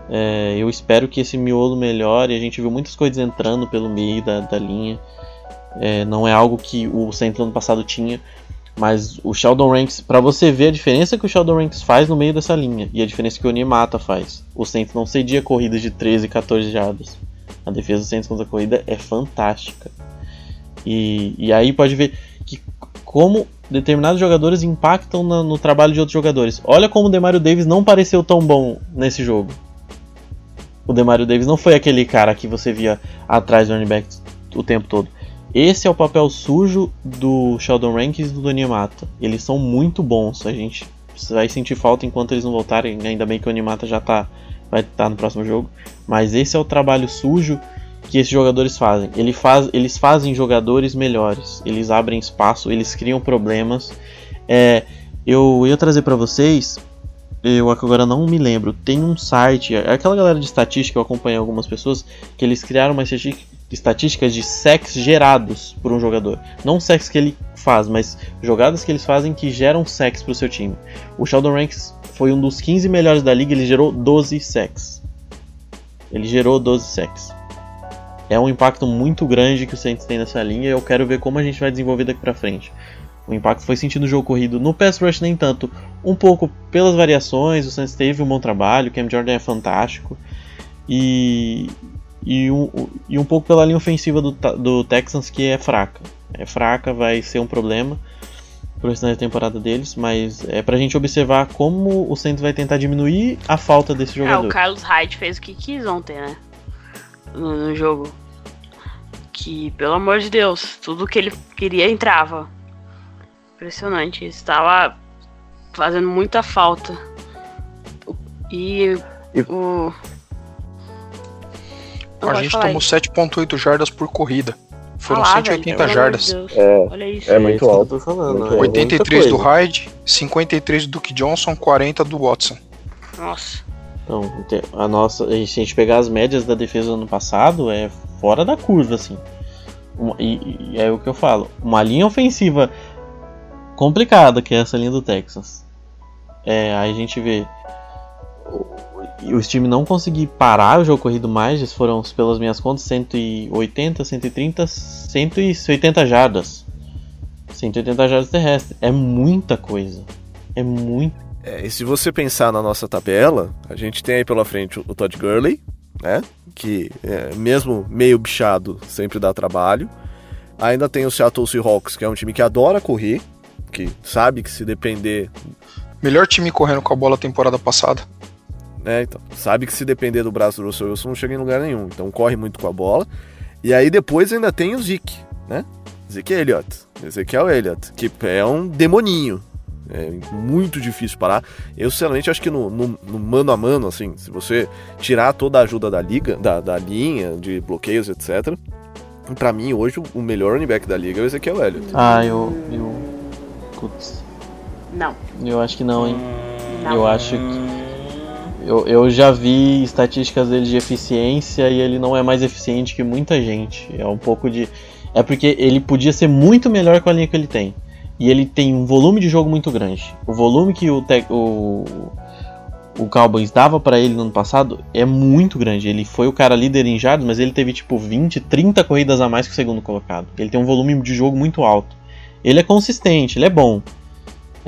É, eu espero que esse miolo melhore. A gente viu muitas coisas entrando pelo meio da, da linha. É, não é algo que o Saints ano passado tinha. Mas o Sheldon Ranks, pra você ver a diferença que o Sheldon Ranks faz no meio dessa linha e a diferença que o Onimata faz. O Saints não cedia corridas de 13, 14 jardas. A defesa do Saints contra a corrida é fantástica. E, e aí pode ver que como determinados jogadores impactam na- no trabalho de outros jogadores. Olha como o Demario Davis não pareceu tão bom nesse jogo. O Demario Davis não foi aquele cara que você via atrás do running back o tempo todo. Esse é o papel sujo do Sheldon Rankins e do Onimata. Eles são muito bons. A gente vai sentir falta enquanto eles não voltarem. Ainda bem que o Onimata já tá, vai estar no próximo jogo. Mas esse é o trabalho sujo que esses jogadores fazem. Ele faz, eles fazem jogadores melhores. Eles abrem espaço, eles criam problemas. É, eu ia trazer pra vocês. Eu agora não me lembro. Tem um site, aquela galera de estatística, eu acompanhei algumas pessoas que eles criaram uma estatística estatísticas de sacks gerados por um jogador. Não sacks que ele faz, mas jogadas que eles fazem que geram sacks para o seu time. O Sheldon Ranks foi um dos 15 melhores da liga, ele gerou 12 sacks. Ele gerou 12 sacks. É um impacto muito grande que o Saints tem nessa linha e eu quero ver como a gente vai desenvolver daqui pra frente. O impacto foi sentido no jogo corrido, no pass rush nem tanto, um pouco pelas variações, o Saints teve um bom trabalho, o Cam Jordan é fantástico. E, e um, e um pouco pela linha ofensiva do, do Texans que é fraca. É fraca, vai ser um problema pro restante da temporada deles, mas é pra gente observar como o Saints vai tentar diminuir a falta desse jogador. o Carlos Hyde fez o que quis ontem, né? No, no jogo. Que, pelo amor de Deus, tudo que ele queria entrava. Impressionante. Estava fazendo muita falta. E, E- o. Não, a gente tomou 7.8 jardas por corrida. Foram velho, 180 pelo amor jardas. É, Olha isso. é muito isso que alto. eu tô falando. Muito é alto. muita 83 do. Hyde, 53 do Duke Johnson, 40 do Watson. Nossa. Então, a nossa, se a gente pegar as médias da defesa do ano passado, é fora da curva, assim. E, e é o que eu falo. Uma linha ofensiva complicada, que é essa linha do Texas. É, aí a gente vê o, o time não conseguir parar o jogo corrido mais, já foram, pelas minhas contas, 180, 130, 180 jardas. 180 jardas terrestres. É muita coisa. É muito. É, e se você pensar na nossa tabela, a gente tem aí pela frente o o Todd Gurley, né? Que é, mesmo meio bichado, sempre dá trabalho. Ainda tem o Seattle Seahawks, que é um time que adora correr, que sabe que se depender, Melhor time correndo com a bola temporada passada. né? Então, sabe que se depender do braço do Russell Wilson não chega em lugar nenhum. Então corre muito com a bola. E aí depois ainda tem o Zeke, né? Zeke Elliott, Ezekiel Elliott, que é um demoninho. É muito difícil parar. Eu, sinceramente, acho que no, no- no mano a mano, assim, se você tirar toda a ajuda da liga, da, da linha, de bloqueios, etc., pra mim, hoje, o melhor running back da liga é o Ezekiel Elliott. Ah, eu. eu Não. eu acho que não, hein? Não. Eu acho que. Eu, eu já vi estatísticas dele de eficiência e ele não é mais eficiente que muita gente. É um pouco de. É porque ele podia ser muito melhor com a linha que ele tem. E ele tem um volume de jogo muito grande. O volume que o, Tec- o, o Cowboys dava pra ele no ano passado é muito grande. Ele foi o cara líder em jardas, mas ele teve tipo 20, 30 corridas a mais que o segundo colocado. Ele tem um volume de jogo muito alto. Ele é consistente, ele é bom.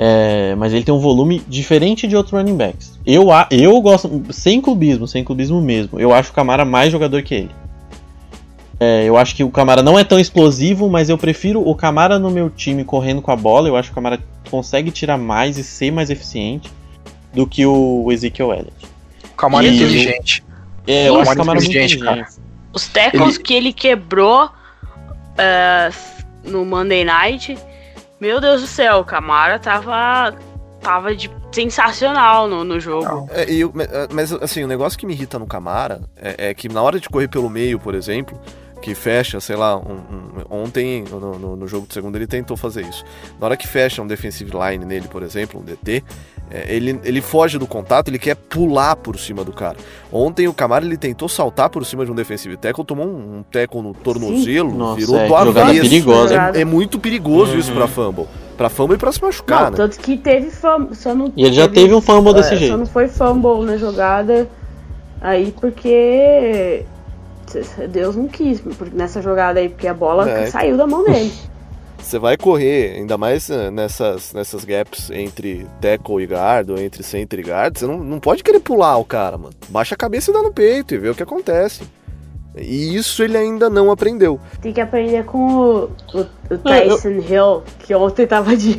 É, mas ele tem um volume diferente de outros running backs. Eu, a- eu gosto, sem clubismo, sem clubismo mesmo, eu acho o Camara mais jogador que ele. É, eu acho que o Camara não é tão explosivo, mas eu prefiro o Camara no meu time correndo com a bola. Eu acho que o Camara consegue tirar mais e ser mais eficiente do que o Ezekiel Elliott. O Camara é E- inteligente. É, eu Sim, acho o Camara muito inteligente, inteligente. Os tackles Ele- que ele quebrou é, no Monday Night, meu Deus do céu, o Camara tava, tava de sensacional no, no jogo. É, e me- é, mas assim, o negócio que me irrita no Camara é, é que na hora de correr pelo meio, por exemplo, que fecha, sei lá, um- um- ontem no, no- no jogo de segunda ele tentou fazer isso. Na hora que fecha um defensive line nele, por exemplo, um DT, ele, ele foge do contato, ele quer pular por cima do cara. Ontem o Camara ele tentou saltar por cima de um defensive tackle, tomou um, um tackle no tornozelo, Nossa, virou é, do jogada avesso. perigosa. É, é muito perigoso isso Uhum. pra fumble. Pra fumble e pra se machucar, Não, né? tanto que teve fumble, só não E ele já teve um fumble desse é, jeito. Só não foi fumble na jogada aí porque Deus não quis, porque nessa jogada aí, porque a bola É. saiu da mão dele. Você vai correr, ainda mais eh, nessas, nessas gaps entre tackle e guard, ou entre center e guard, você não, não pode querer pular o cara, mano. Baixa a cabeça e dá no peito e vê o que acontece. E isso ele ainda não aprendeu. Tem que aprender com o, o, o Tyson Hill, que ontem tava de,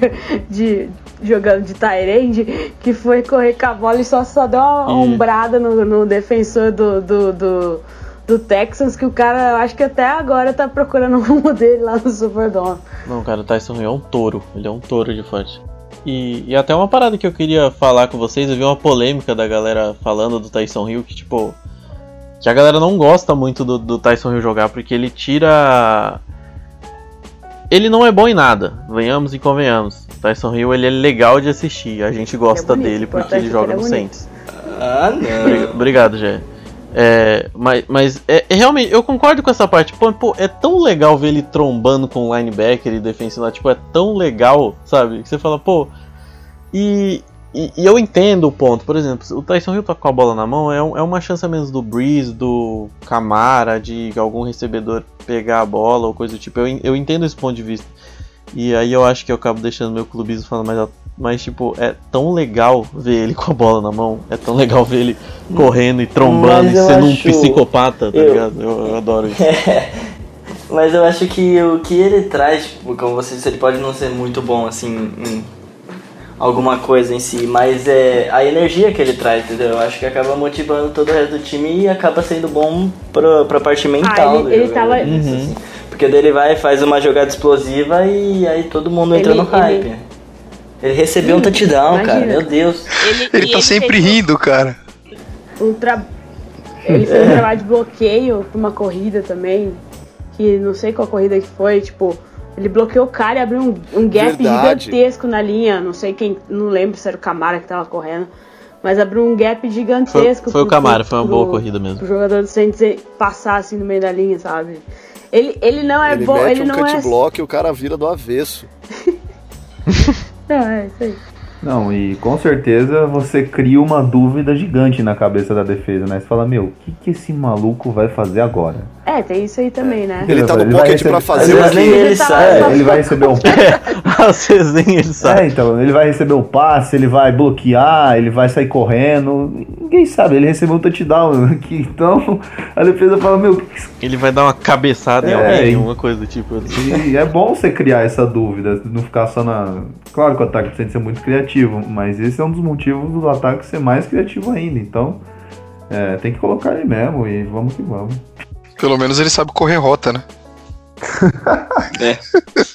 de, jogando de Tyrande, que foi correr com a bola e só, só deu uma Hum. ombrada no, no defensor do, do, do, do Texans, que o cara, eu acho que até agora tá procurando (laughs) o rumo dele lá no Superdome. Não, cara, o Tyson Hill é um touro. Ele é um touro de forte. E, e até uma parada que eu queria falar com vocês, eu vi uma polêmica da galera falando do Tyson Hill que, tipo. Que a galera não gosta muito do, do Tyson Hill jogar porque ele tira. Ele não é bom em nada, venhamos e convenhamos. O Tyson Hill ele é legal de assistir, a gente gosta bonito, dele porque ele é joga no é bonito. Saints. Ah, não. Obrigado, Jé. É, mas mas é, é realmente, eu concordo com essa parte. Pô, pô, é tão legal ver ele trombando com o linebacker e defensivo lá. Tipo, é tão legal, sabe? Que você fala, pô. E, e, e eu entendo o ponto. Por exemplo, o Tyson Hill tá com a bola na mão, é, é uma chance a menos do Breeze, do Camara, de algum recebedor pegar a bola ou coisa do tipo. Eu, eu entendo esse ponto de vista. E aí eu acho que eu acabo deixando meu clubismo falando mais alto. Mas, tipo, é tão legal ver ele com a bola na mão. É tão legal ver ele correndo e trombando e sendo um acho- psicopata, tá eu- ligado? Eu, eu adoro isso. (laughs) Mas eu acho que o que ele traz, tipo, como você disse, ele pode não ser muito bom assim em alguma coisa em si, mas é a energia que ele traz, entendeu? Eu acho que acaba motivando todo o resto do time e acaba sendo bom pra, pra parte mental ele- do ele jogador, tava- isso, Uhum. assim. Porque daí ele vai, faz uma jogada explosiva e aí todo mundo entra Ele- no hype. ele- Ele, recebeu um touchdown, imagina. cara, meu Deus. Ele tá sempre fez rindo, cara. Um tra... Ele fez um trabalho de bloqueio pra uma corrida também. Que não sei qual corrida que foi, tipo, ele bloqueou o cara e abriu um, um gap Verdade. gigantesco na linha. Não sei quem, não lembro se era o Camara que tava correndo. Mas abriu um gap Foi, gigantesco. foi o pro- Camara, pro- foi uma pro- boa corrida mesmo. pro jogador do Saints passar assim no meio da linha, sabe? Ele, ele não é ele bom, mete ele um não cut é. block e o cara vira do avesso. (laughs) Não, é isso aí. Não, e com certeza você cria uma dúvida gigante na cabeça da defesa, né? Você fala, meu, o que, que esse maluco vai fazer agora? É, tem isso aí também, né? Ele tá no Ele pocket receber- pra fazer ele o vai- Mas nem quê? ele tá- sabe. É, ele vai receber um (laughs) Às vezes nem ele sabe. É, então, ele vai receber o passe, ele vai bloquear, ele vai sair correndo. Ninguém sabe, ele recebeu um touchdown aqui. (laughs) Então, a defesa fala, meu, Ele vai dar uma cabeçada em É, alguém, hein? alguma coisa do tipo. e é bom você criar essa dúvida, não ficar só na. Claro que o ataque tem que ser muito criativo, mas esse é um dos motivos do ataque ser mais criativo ainda. Então, é, tem que colocar ele mesmo e vamos que vamos. Pelo menos ele sabe correr rota, né? É (laughs)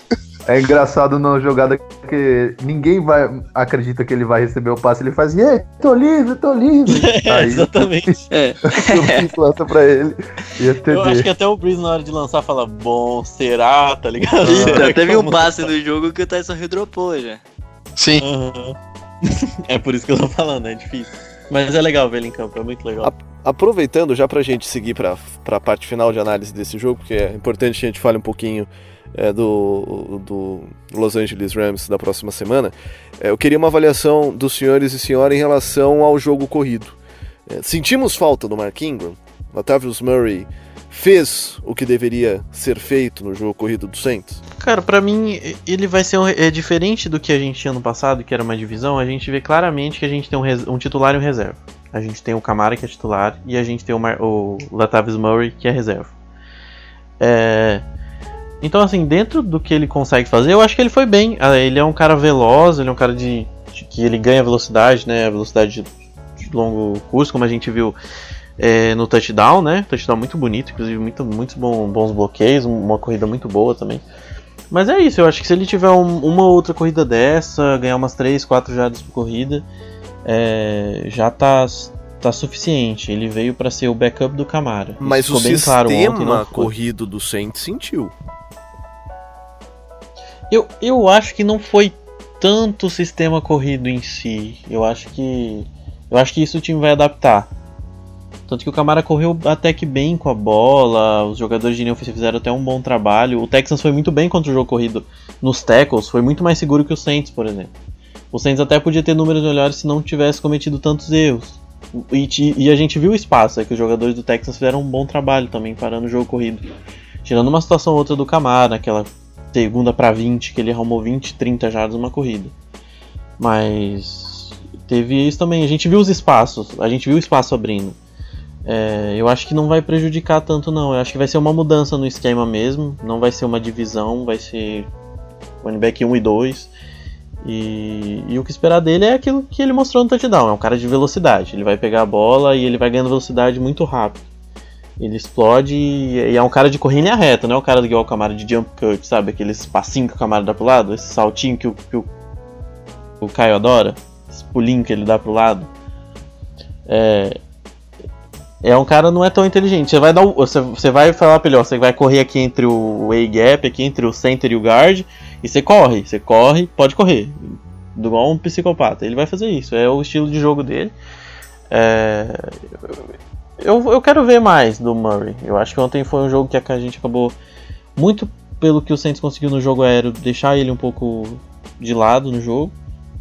engraçado na jogada que ninguém vai acredita que ele vai receber o passe, ele faz, e tô livre, tô livre. (laughs) Aí exatamente. (laughs) É. o lança pra ele e é Eu acho que até o Breeze na hora de lançar fala, bom, será, tá ligado? (laughs) Será teve um passe no jogo que o Tyson Hill dropou já. Sim. Aham. é por isso que eu tô falando, é difícil. Mas é legal ver ele em campo, é muito legal. Aproveitando já pra gente seguir pra, pra parte final de análise desse jogo, porque é importante que a gente fale um pouquinho é, do, do Los Angeles Rams da próxima semana, é, eu queria uma avaliação dos senhores e senhora em relação ao jogo corrido. É, sentimos falta do Mark Ingram? Latavius Murray fez o que deveria ser feito no jogo corrido do Saints? Cara, pra mim, ele vai ser um, é diferente do que a gente tinha no passado, que era uma divisão. A gente vê claramente que a gente tem um, um titular e um reserva. A gente tem o Camara, que é titular, e a gente tem o, Mar- o Latavius Murray, que é reserva. É, Então, assim, dentro do que ele consegue fazer, eu acho que ele foi bem. Ah, Ele é um cara veloz, ele é um cara de, de- que ele ganha velocidade, né? Velocidade de, de longo curso, como a gente viu é, no touchdown, né? Touchdown muito bonito, inclusive muito, muitos bons bloqueios, uma corrida muito boa também. Mas é isso, eu acho que se ele tiver um- uma outra corrida dessa, ganhar umas 3, 4 jardas por corrida, é, já tá, tá suficiente. Ele veio pra ser o backup do Camara. Isso Mas o claro sistema foi. corrido do Saints sentiu. Eu, eu acho que não foi tanto o sistema corrido em si. Eu acho que. Eu acho que isso o time vai adaptar. Tanto que o Camara correu até que bem com a bola, os jogadores de linha ofensiva fizeram até um bom trabalho. O Texans foi muito bem contra o jogo corrido nos tackles, foi muito mais seguro que o Saints, por exemplo. O Saints até podia ter números melhores se não tivesse cometido tantos erros. E, e a gente viu o espaço, é que os jogadores do Texans fizeram um bom trabalho também parando o jogo corrido. Tirando uma situação ou outra do Camara, aquela segunda para 20, que ele arrumou 20, 30 jardas numa corrida. Mas teve isso também, a gente viu os espaços, a gente viu o espaço abrindo. É, eu acho que não vai prejudicar tanto não, eu acho que vai ser uma mudança no esquema mesmo, não vai ser uma divisão, vai ser running back 1 e 2. E, e, o que esperar dele é aquilo que ele mostrou no touchdown, é um cara de velocidade, ele vai pegar a bola e ele vai ganhando velocidade muito rápido. Ele explode e, é um cara de correr em linha reta, não é um cara igual o Camaro de jump cut, sabe? Aqueles passinhos que o Camaro dá pro lado, esse saltinho que o, que o, o Caio adora, esse pulinho que ele dá pro lado. É, é um cara não é tão inteligente. Você vai dar você, você vai falar pra ele, ó, você vai correr aqui entre o A-gap, aqui entre o center e o guard, e você corre, você corre, pode correr. Igual um psicopata. Ele vai fazer isso, é o estilo de jogo dele. É, eu, eu quero ver mais do Murray. Eu acho que ontem foi um jogo que a gente acabou muito pelo que o Saints conseguiu no jogo aéreo, deixar ele um pouco de lado no jogo.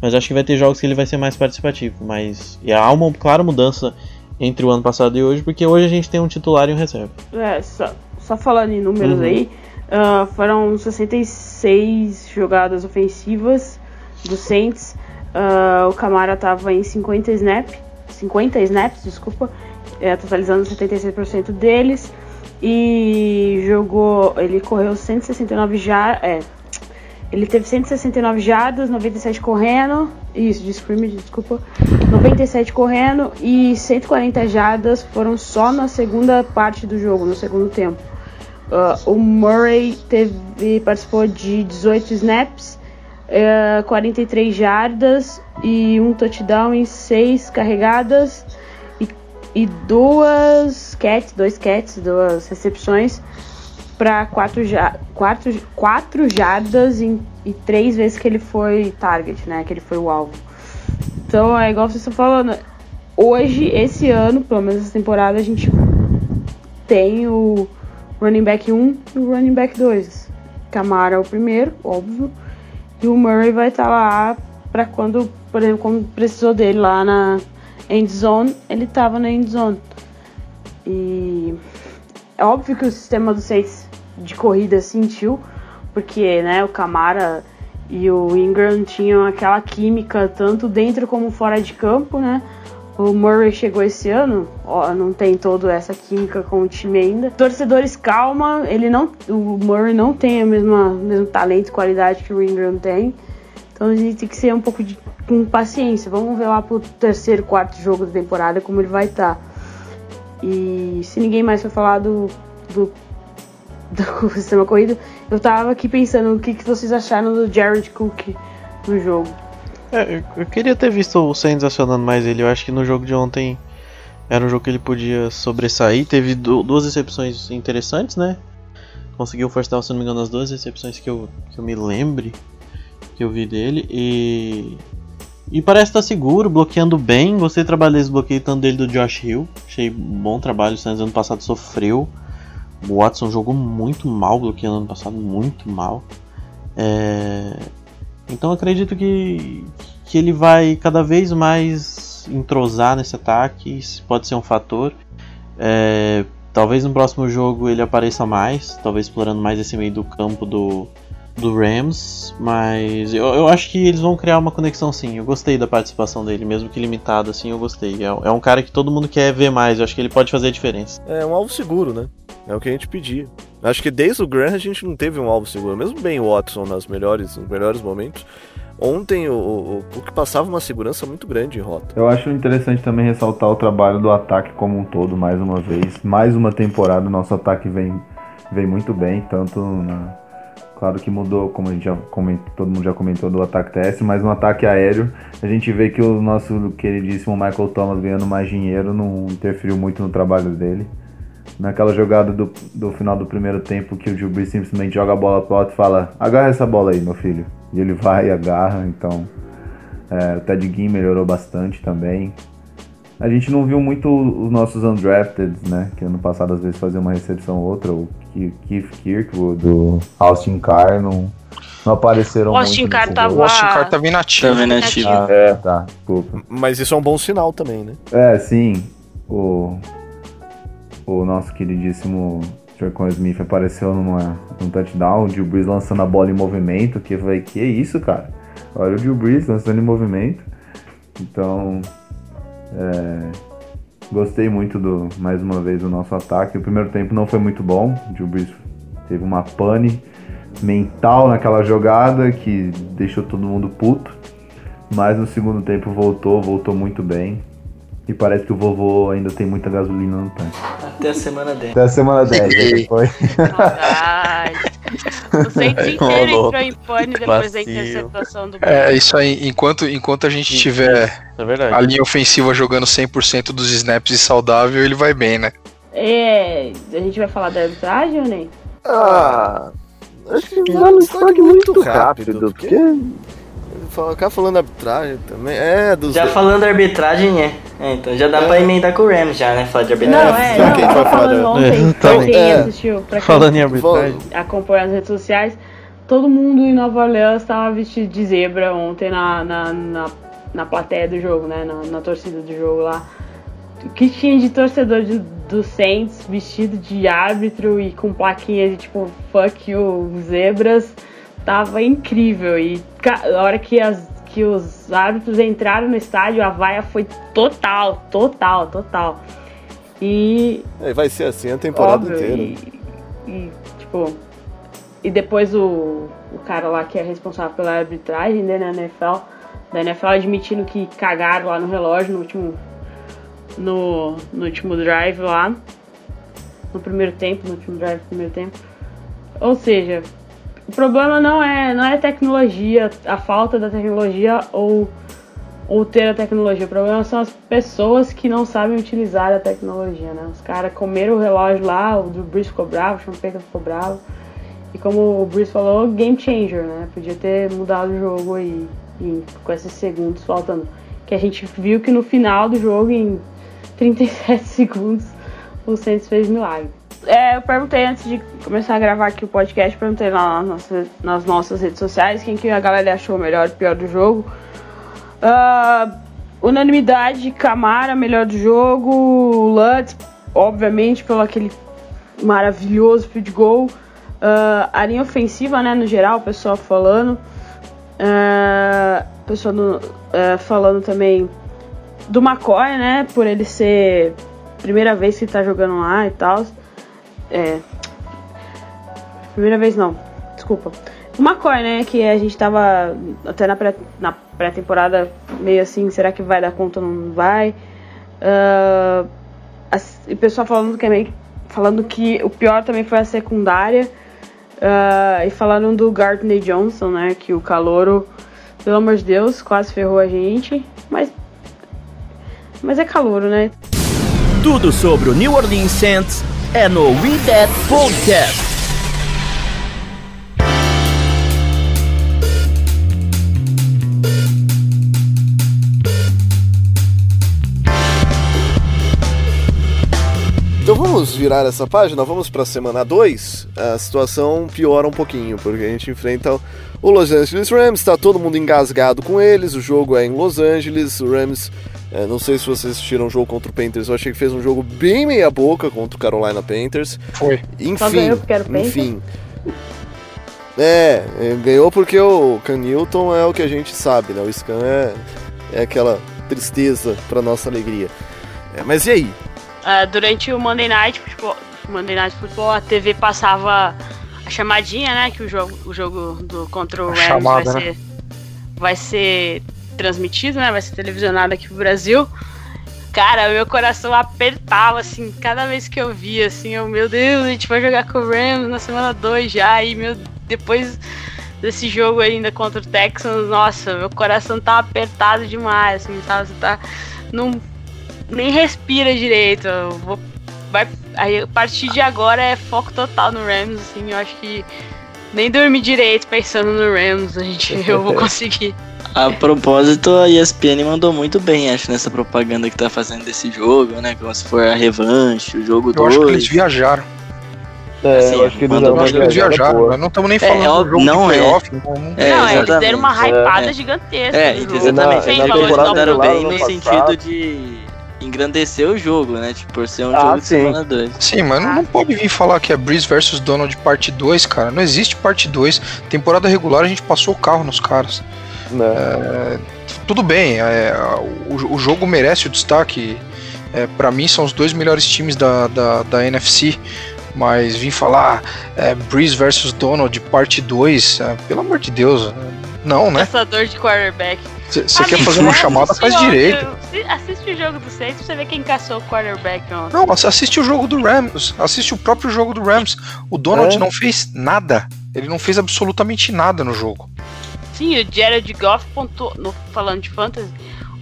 Mas acho que vai ter jogos que ele vai ser mais participativo. Mas e há uma clara mudança entre o ano passado e hoje, porque hoje a gente tem um titular e um reserva. É, só, só falando em números Uhum. aí, ah, foram 66 jogadas ofensivas do Saints. Ah, o Camara tava em 50 snap, 50 snaps, desculpa, é, totalizando 76% deles. E jogou, ele correu 169 já, é, ele teve 169 jardas, 97 correndo, isso, de scrimmage, desculpa, 97 correndo e 140 jardas foram só na segunda parte do jogo, no segundo tempo. Ah, o Murray teve, participou de 18 snaps, eh, 43 jardas e um touchdown em 6 carregadas e, duas catch, dois catches, duas recepções para 4 ja quatro, quatro jardas em, e três vezes que ele foi target, né? Que ele foi o alvo. Então é igual vocês estão falando. Hoje, esse ano, pelo menos essa temporada, a gente tem o running back 1 e o running back 2. Camara é o primeiro, óbvio. E o Murray vai estar lá para quando, por exemplo, quando precisou dele lá na end zone, ele tava na end zone. E é óbvio que o sistema do Saints de corrida sentiu, porque né, o Camara e o Ingram tinham aquela química tanto dentro como fora de campo, né? O Murray chegou esse ano, ó, não tem toda essa química com o time ainda. Torcedores, calma, ele não, o Murray não tem a mesma, o mesmo talento e qualidade que o Ingram tem. Então a gente tem que ser um pouco de, com paciência. Vamos ver lá pro terceiro, quarto jogo da temporada como ele vai estar. E se ninguém mais for falar do, do, (laughs) do sistema corrido, eu tava aqui pensando o que, que vocês acharam do Jared Cook no jogo. É, eu, queria ter visto o Saints acionando mais ele. Eu acho que no jogo de ontem era um jogo que ele podia sobressair. Teve du- duas recepções interessantes, né? Conseguiu down, se não me engano, as duas recepções que eu, que eu me lembre que eu vi dele. E. E parece estar seguro, bloqueando bem. Gostei do trabalho desse bloqueio tanto dele do Josh Hill. Achei bom trabalho. O Saints ano passado sofreu. O Watson jogou muito mal bloqueando ano passado, muito mal. É, Então acredito que, que ele vai cada vez mais entrosar nesse ataque. Isso pode ser um fator. É, Talvez no próximo jogo ele apareça mais, talvez explorando mais esse meio do campo do, do Rams, mas eu, eu acho que eles vão criar uma conexão sim. Eu gostei da participação dele, mesmo que limitado assim, eu gostei. É, é um cara que todo mundo quer ver mais, eu acho que ele pode fazer a diferença. É um alvo seguro, né? É o que a gente pedia. Acho que desde o Graham a gente não teve um alvo seguro. Mesmo bem o Watson nas melhores, nos melhores momentos. Ontem o, o, o Cook passava uma segurança muito grande em rota. Eu acho interessante também ressaltar o trabalho do ataque como um todo, mais uma vez. Mais uma temporada, o nosso ataque vem, vem muito bem, tanto na. Claro que mudou, como a gente já comentou, todo mundo já comentou do ataque terrestre, mas no ataque aéreo a gente vê que o nosso queridíssimo Michael Thomas ganhando mais dinheiro não interferiu muito no trabalho dele. Naquela jogada do, do final do primeiro tempo que o Brees simplesmente joga a bola pro alto e fala: agarra essa bola aí, meu filho. E ele vai e agarra, então. É, o Ted Ginn melhorou bastante também. A gente não viu muito os nossos undrafted, né? Que ano passado às vezes fazia uma recepção ou outra. O Ke- Keith Kirkwood, o Austin Carr não, não apareceram O Austin muito. Carr tava-. O Austin Carr tava inativo. Nativo. Inativo. É, tá, desculpa. Mas isso é um bom sinal também, né? É, sim. O, o nosso queridíssimo Jorcon Smith apareceu numa, num touchdown, o Drew Brees lançando a bola em movimento, que que isso, cara? Olha o Drew Brees lançando em movimento. Então, é, gostei muito do, mais uma vez, do nosso ataque. O primeiro tempo não foi muito bom, o Drew Brees teve uma pane mental naquela jogada que deixou todo mundo puto. Mas no segundo tempo voltou, voltou muito bem. E parece que o vovô ainda tem muita gasolina no tanque. Até a semana 10. Até a semana 10, né, depois. (laughs) O Saints inteiro Ô, entrou em pane depois da interceptação do É, isso aí. Enquanto, enquanto a gente tiver É a linha ofensiva jogando 100% dos snaps e saudável, ele vai bem, né? É, a gente vai falar da arbitragem ou nem? Ah, acho que Dá um destaque muito rápido, porque Ficar falando arbitragem também. É, dos. Já falando da arbitragem, é. É, Então já dá pra emendar com o Rams já, né? Falar de arbitragem. Não, é, não, que a gente tava vai falar falando da- ontem, É, pra também. quem É. assistiu, pra quem Falando em arbitragem. acompanha nas redes sociais, todo mundo em Nova Orleans estava vestido de zebra ontem na, na, na, na plateia do jogo, né? Na, na torcida do jogo lá. O que tinha de torcedor de- do Saints vestido de árbitro e com plaquinha de tipo fuck you, zebras, tava incrível. E a hora que, as, que os árbitros entraram no estádio, a vaia foi total, total, total. E É, vai ser assim a temporada Óbvio, inteira. E, e, tipo. E depois o, o cara lá que é responsável pela arbitragem né, na NFL, da NFL admitindo que cagaram lá no relógio no último. No, no último drive lá. No primeiro tempo, no último drive do primeiro tempo. Ou seja, o problema não é, não é tecnologia, a falta da tecnologia ou, ou ter a tecnologia. O problema são as pessoas que não sabem utilizar a tecnologia, né? Os caras comeram o relógio lá, o Drew Brees ficou bravo, o Payton ficou bravo. E como o Brees falou, game changer, né? Podia ter mudado o jogo aí, em- com esses segundos faltando. Que a gente viu que no final do jogo, em 37 (laughs) segundos, o Saints fez milagre. É, eu perguntei antes de começar a gravar aqui o podcast, perguntei lá nas nossas, nas nossas redes sociais quem que a galera achou melhor e pior do jogo. Ah, unanimidade, Camara, melhor do jogo, Lutz, obviamente, pelo aquele maravilhoso field goal. Ah, a linha ofensiva, né, no geral, o pessoal falando. O pessoal ah, falando também do McCoy, né, por ele ser primeira vez que tá jogando lá e tal. É. Primeira vez não, desculpa. O McCoy, né, que a gente tava até na pré- na pré-temporada meio assim, será que vai dar conta ou não vai? Ah, as- e o pessoal falando que, é meio- falando que o pior também foi a secundária. Ah, e falando do Gardner Johnson, né, que o calouro, pelo amor de Deus, quase ferrou a gente. Mas, mas é calouro, né? Tudo sobre o New Orleans Saints é no We That Podcast. Então vamos virar essa página, vamos pra semana 2. A situação piora um pouquinho, porque a gente enfrenta o Los Angeles Rams, tá todo mundo engasgado com eles, o jogo é em Los Angeles, o Rams, é, não sei se vocês assistiram o jogo contra o Panthers, eu achei que fez um jogo bem meia boca contra o Carolina Panthers. Foi. Enfim, ganhou porque era o Panthers? enfim. É, é, ganhou porque o Can Newton é o que a gente sabe, né? O Scan é, é aquela tristeza pra nossa alegria. É, mas e aí? Ah, durante o Monday Night Football, Monday Night Football, a TV passava a chamadinha, né? Que o jogo, o jogo do contra o Rams chamada, vai, né? ser, vai ser transmitido, né? Vai ser televisionado aqui pro Brasil. Cara, meu coração apertava, assim, cada vez que eu via, assim, eu, meu Deus, a gente vai jogar com o Rams na semana 2 já, e meu, depois desse jogo ainda contra o Texans, nossa, meu coração tá apertado demais, assim, sabe? Você tá. Não, nem respira direito. Vou, vai, aí, a partir de agora é foco total no Rams, assim, eu acho que nem dormir direito pensando no Rams, a gente, (laughs) eu vou (laughs) conseguir. A propósito, a ESPN mandou muito bem, acho, nessa propaganda que tá fazendo desse jogo, né? Como se for a revanche, o jogo Eu acho que eles 2. viajaram. É, Assim, eu acho que eles mandou Eu uma acho que eles viajaram, mas não estamos nem É, falando é do óbvio, jogo não de é. playoff. Não, não- É, não, eles deram uma hypada É. gigantesca. É, exatamente. Não Mandaram bem no sentido de engrandeceu o jogo, né? Tipo, por ser um Ah, jogo de sim. semana 2. Sim, mas não, não pode vir falar que é Breeze versus Donald parte 2, cara. Não existe parte 2. Temporada regular a gente passou o carro nos caras. É, tudo bem, é, o, o jogo merece o destaque. É, para mim são os dois melhores times da, da, da NFC. Mas vim falar é, Breeze versus Donald parte 2, é, pelo amor de Deus. Não, né? Caçador de quarterback. Você quer Amigo, fazer uma chamada, faz ontem, direito. assi- Assiste o jogo do Saints pra você ver quem caçou o quarterback ontem. Não, assiste o jogo do Rams. Assiste o próprio jogo do Rams. O Donald É. não fez nada. Ele não fez absolutamente nada no jogo. Sim, o Jared Goff pontuou, no, falando de fantasy,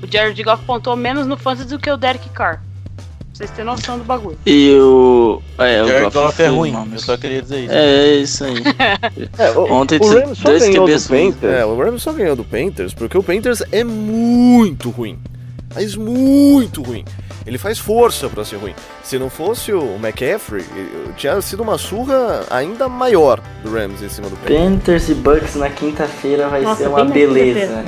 o Jared Goff pontuou menos no fantasy do que o Derek Carr. Pra vocês terem noção do bagulho. E o. É, o Jared Goff é ruim, mal, eu só queria dizer isso. É, é isso aí. (laughs) Ontem o Rams só dois ganhou do. Panthers. É, o Rams só ganhou do Panthers porque o Panthers é muito ruim. Mas muito ruim. Ele faz força pra ser ruim. Se não fosse o McCaffrey, tinha sido uma surra ainda maior do Rams em cima do Panthers. Panthers e Bucks na quinta-feira vai Nossa, ser uma beleza. né?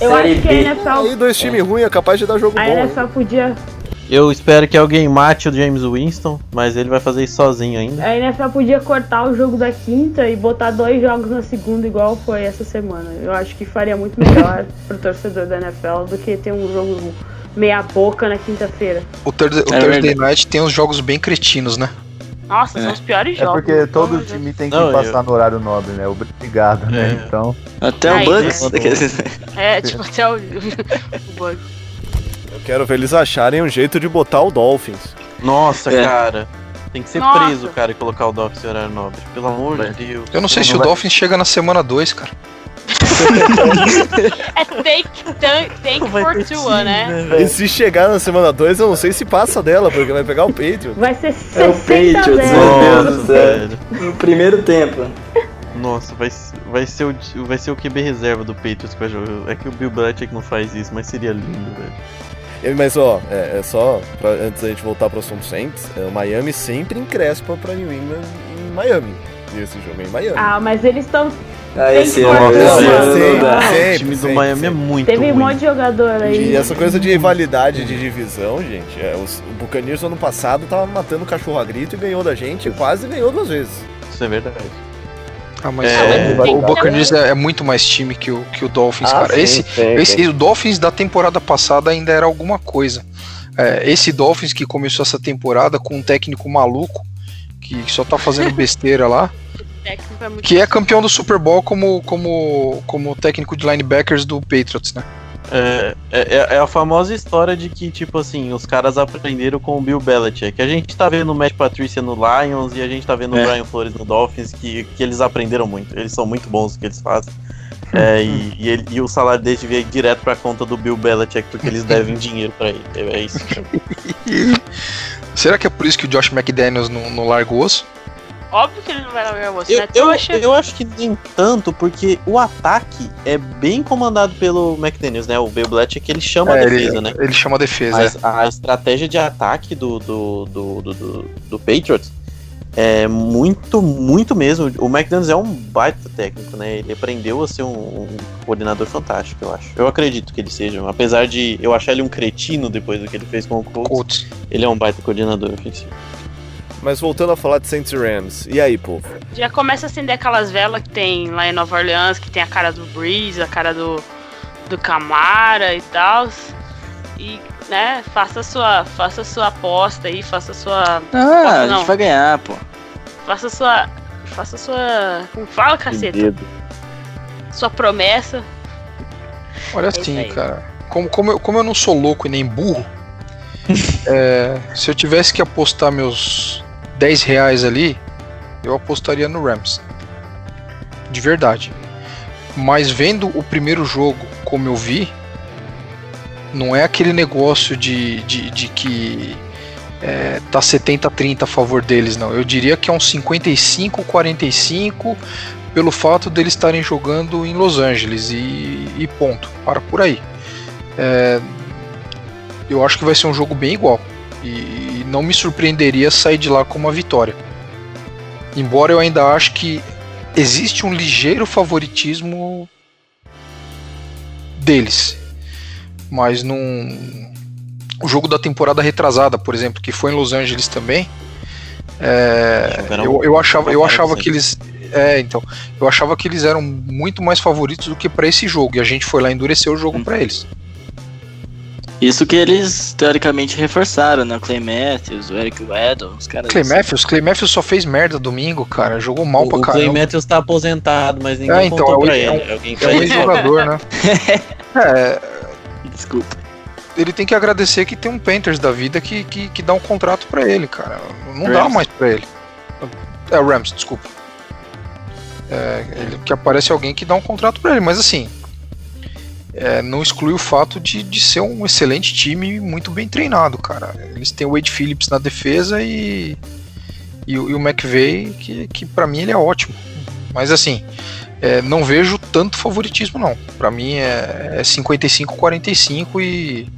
Eu Série acho que a. NFL, Aí dois times ruins é capaz de dar jogo a bom. hein? NFL podia, Eu espero que alguém mate o James Winston, mas ele vai fazer isso sozinho ainda. a NFL podia cortar o jogo da quinta e botar dois jogos na segunda igual foi essa semana. Eu acho que faria muito melhor (laughs) pro torcedor da NFL do que ter um jogo meia boca na quinta-feira. O, Thursday, o É Thursday verdade. Night tem uns jogos bem cretinos, né? Nossa, são É. os piores É jogos. porque todo time tem que Não, passar no horário nobre, né? Obrigado, né? É. Então. Até o né? (laughs) quer dizer, É, tipo, até o, (laughs) o bug. Quero ver eles acharem um jeito de botar o Dolphins. Nossa, É. cara. Tem que ser Nossa. preso, cara, e colocar o Dolphins em horário nobre. Pelo amor de Deus. Eu não sei se o vai- Dolphins chega na semana 2, cara. (laughs) É take, take, for two, time, né? E se chegar na semana 2, eu não sei se passa dela, porque vai pegar o Patriots. Vai ser É o 60 Patriots, a meu 0. Deus do céu. No primeiro tempo. Nossa, vai, vai, ser o, vai ser o QB reserva do Patriots que vai jogar. É que o Bill Belichick não faz isso, mas seria lindo, velho. Mas ó, é, é só, pra, antes da gente voltar pro assunto Saints, é, o Miami sempre encrespa pra New England em Miami. E esse jogo é em Miami. Ah, mas eles estão. Ah, Tem esse ano, não dá. Sempre, o time do sempre, Miami é muito Teve um ruim. monte de jogador aí. E essa coisa de rivalidade de divisão, gente, é, os, o Buccaneers ano passado tava matando o cachorro a grito e ganhou da gente, e quase ganhou duas vezes. Isso é verdade. Ah, mas É. o, o Buccaneers é, é muito mais time que o, que o Dolphins, Ah, cara. sim, esse, tem, esse, tem. o Dolphins da temporada passada ainda era alguma coisa. É, esse Dolphins que começou essa temporada com um técnico maluco, que só tá fazendo (laughs) besteira lá, é que é campeão do Super Bowl como, como, como técnico de linebackers do Patriots, né? É, é, é a famosa história de que, tipo assim, os caras aprenderam com o Bill Belichick. A gente tá vendo o Matt Patricia no Lions e a gente tá vendo É. o Brian Flores no Dolphins, que, que eles aprenderam muito. Eles são muito bons no que eles fazem. É, e, e, ele- e o salário deles ir direto pra conta do Bill Belichick, porque eles (laughs) devem dinheiro pra ele. É, é isso. (laughs) Será que é por isso que o Josh McDaniels não, não larga o osso? Óbvio que ele não vai largar você, Eu, né? eu, Trouxa. eu acho que nem tanto, porque o ataque é bem comandado pelo McDaniels, né? O Bill Belichick, ele chama a É, defesa, ele, né? ele chama a defesa. é. Mas a estratégia de ataque do, do, do, do, do, do Patriots é muito, muito mesmo. O McDaniels é um baita técnico, né? Ele aprendeu a ser um, um coordenador fantástico, eu acho. Eu acredito que ele seja. Apesar de eu achar ele um cretino depois do que ele fez com o Colts, Colts. ele é um baita coordenador ofensivo. Mas voltando a falar de Saints e Rams, e aí, povo? Já começa a acender aquelas velas que tem lá em Nova Orleans, que tem a cara do Breeze, a cara do, do Camara e tal. E, né, faça sua, faça sua aposta aí, faça sua. Ah, a Não. gente vai ganhar, pô. Faça sua. Faça sua. Como fala, caceta? Sua promessa. Olha isso assim, cara. Como, como, eu, como eu não sou louco e nem burro, (laughs) é, se eu tivesse que apostar meus 10 reais ali, eu apostaria no Rams. De verdade. Mas vendo o primeiro jogo como eu vi, não é aquele negócio de, de, de que é, tá 70-30 a favor deles, não. Eu diria que é um 55-45 pelo fato deles estarem jogando em Los Angeles e, e ponto. Para por aí. É, eu acho que vai ser um jogo bem igual. E não me surpreenderia sair de lá com uma vitória. Embora eu ainda acho que existe um ligeiro favoritismo deles. Mas não. o jogo da temporada retrasada, por exemplo, que foi em Los Angeles também. É, eu, eu achava, eu achava que eles. É, então. Eu achava que eles eram muito mais favoritos do que para esse jogo. E a gente foi lá endurecer o jogo Hum. para eles. Isso que eles teoricamente reforçaram, né? O Clay Matthews, o Eric Weddle, os caras. Clay Matthews, Clay Matthews só fez merda domingo, cara. Jogou mal O, pra o Clay caramba. Matthews tá aposentado, mas ninguém É, então, contou é o- pra é ele. um- Alguém É um fez ex-jogador, né? (laughs) É, Desculpa. ele tem que agradecer que tem um Panthers da vida que, que, que dá um contrato pra ele, cara. Não dá Rams. mais pra ele. É o Rams, desculpa. É, ele- que aparece alguém que dá um contrato pra ele, mas assim. É, não exclui o fato de, de ser um excelente time muito bem treinado, cara. Eles têm o Wade Phillips na defesa e. E, o- e o McVeigh, que, que para mim ele é ótimo. Mas assim, é, não vejo tanto favoritismo, não. Pra mim é, é 55-45 e.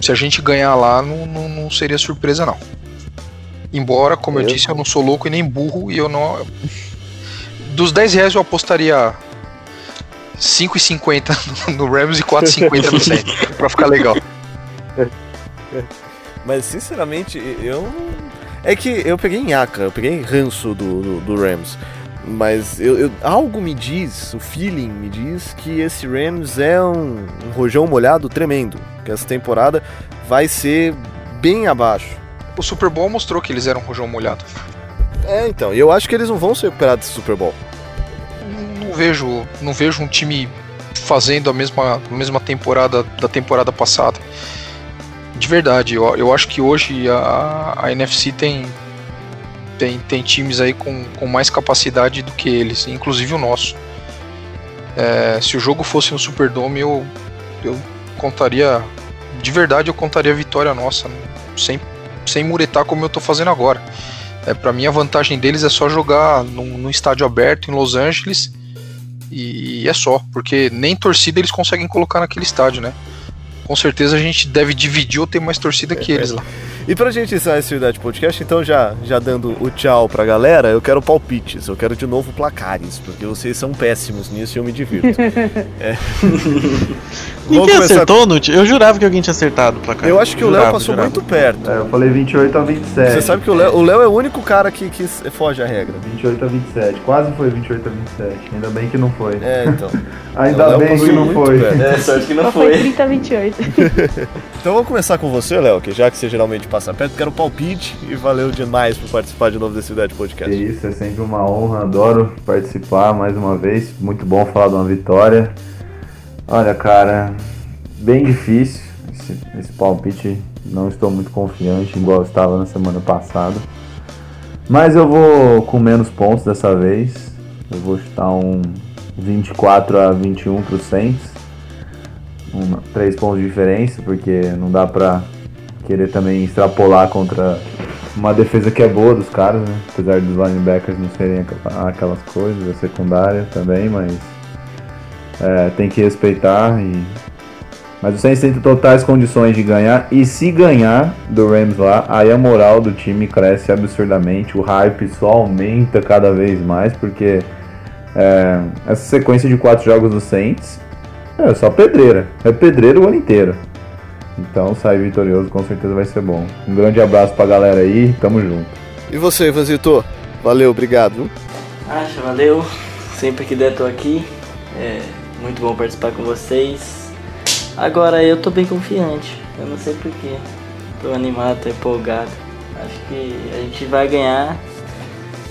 Se a gente ganhar lá, não, não, não seria surpresa, não. Embora, como eu, Eu- disse, eu não sou louco e nem burro e eu não. Dos 10 reais eu apostaria 5,50 (laughs) no Rams e 4,50 no Saints. pra ficar legal. Mas sinceramente, eu. É que eu peguei nhaca, eu peguei ranço do, do, do Rams. Mas eu, eu- algo me diz, o feeling me diz que esse Rams é um, um rojão molhado tremendo. Que essa temporada vai ser bem abaixo. O Super Bowl mostrou que eles eram rojão molhado. É, então, e eu acho que eles não vão se recuperar desse Super Bowl. Vejo, não vejo um time fazendo a mesma, a mesma temporada da temporada passada. De verdade, eu, eu acho que hoje a, a NFC tem, tem, tem times aí com, com mais capacidade do que eles, inclusive o nosso. É, se o jogo fosse no Superdome, eu, eu contaria, de verdade, eu contaria a vitória nossa, sem, sem muretar como eu tô fazendo agora. É, para mim, a vantagem deles é só jogar num, num estádio aberto em Los Angeles e, é só, porque nem torcida eles conseguem colocar naquele estádio, né? Com certeza a gente deve dividir ou ter mais torcida que eles lá. E pra gente encerrar esse Unidade Podcast, então já, já dando o tchau pra galera, eu quero palpites, eu quero de novo placares, porque vocês são péssimos nisso e eu me divirto. (laughs) É. (laughs) Ninguém começar acertou, Nut? Eu jurava que alguém tinha acertado o placar. Eu acho que o Léo passou jurava. muito perto. É, eu falei 28 a 27. Você sabe que o Léo, o Léo é o único cara que, que foge à regra. 28 a 27. Quase foi 28 a 27. Ainda bem que não foi. É, então. (laughs) Ainda bem que não foi. perto. É, sorte que não Só foi foi. 30 a 28. Então vamos começar com você, Léo, que já que você geralmente passa perto, quero palpite e valeu demais por participar de novo desse Unidade Que Podcast. isso, é sempre uma honra, adoro participar mais uma vez. Muito bom falar de uma vitória. Olha, cara, bem difícil esse, esse palpite. Não estou muito confiante, igual estava na semana passada. Mas eu vou com menos pontos dessa vez. Eu vou chutar um 24 a 21 pro Saints. Um, três pontos de diferença, porque não dá pra querer também extrapolar contra uma defesa que é boa dos caras, né? Apesar dos linebackers não serem aquela- aquelas coisas, a secundária também, mas é, tem que respeitar. E... Mas o Saints tem totais condições de ganhar, e se ganhar do Rams lá, aí a moral do time cresce absurdamente, o hype só aumenta cada vez mais, porque é, essa sequência de quatro jogos do Saints é só pedreira, é pedreira o ano inteiro. Então sair vitorioso com certeza vai ser bom. Um grande abraço pra galera aí, tamo junto. E você, Ivanzito? Valeu, obrigado. Acha, valeu. Sempre que der, tô aqui. É muito bom participar com vocês. Agora eu tô bem confiante. Eu não sei porquê. Tô animado, tô empolgado. Acho que a gente vai ganhar.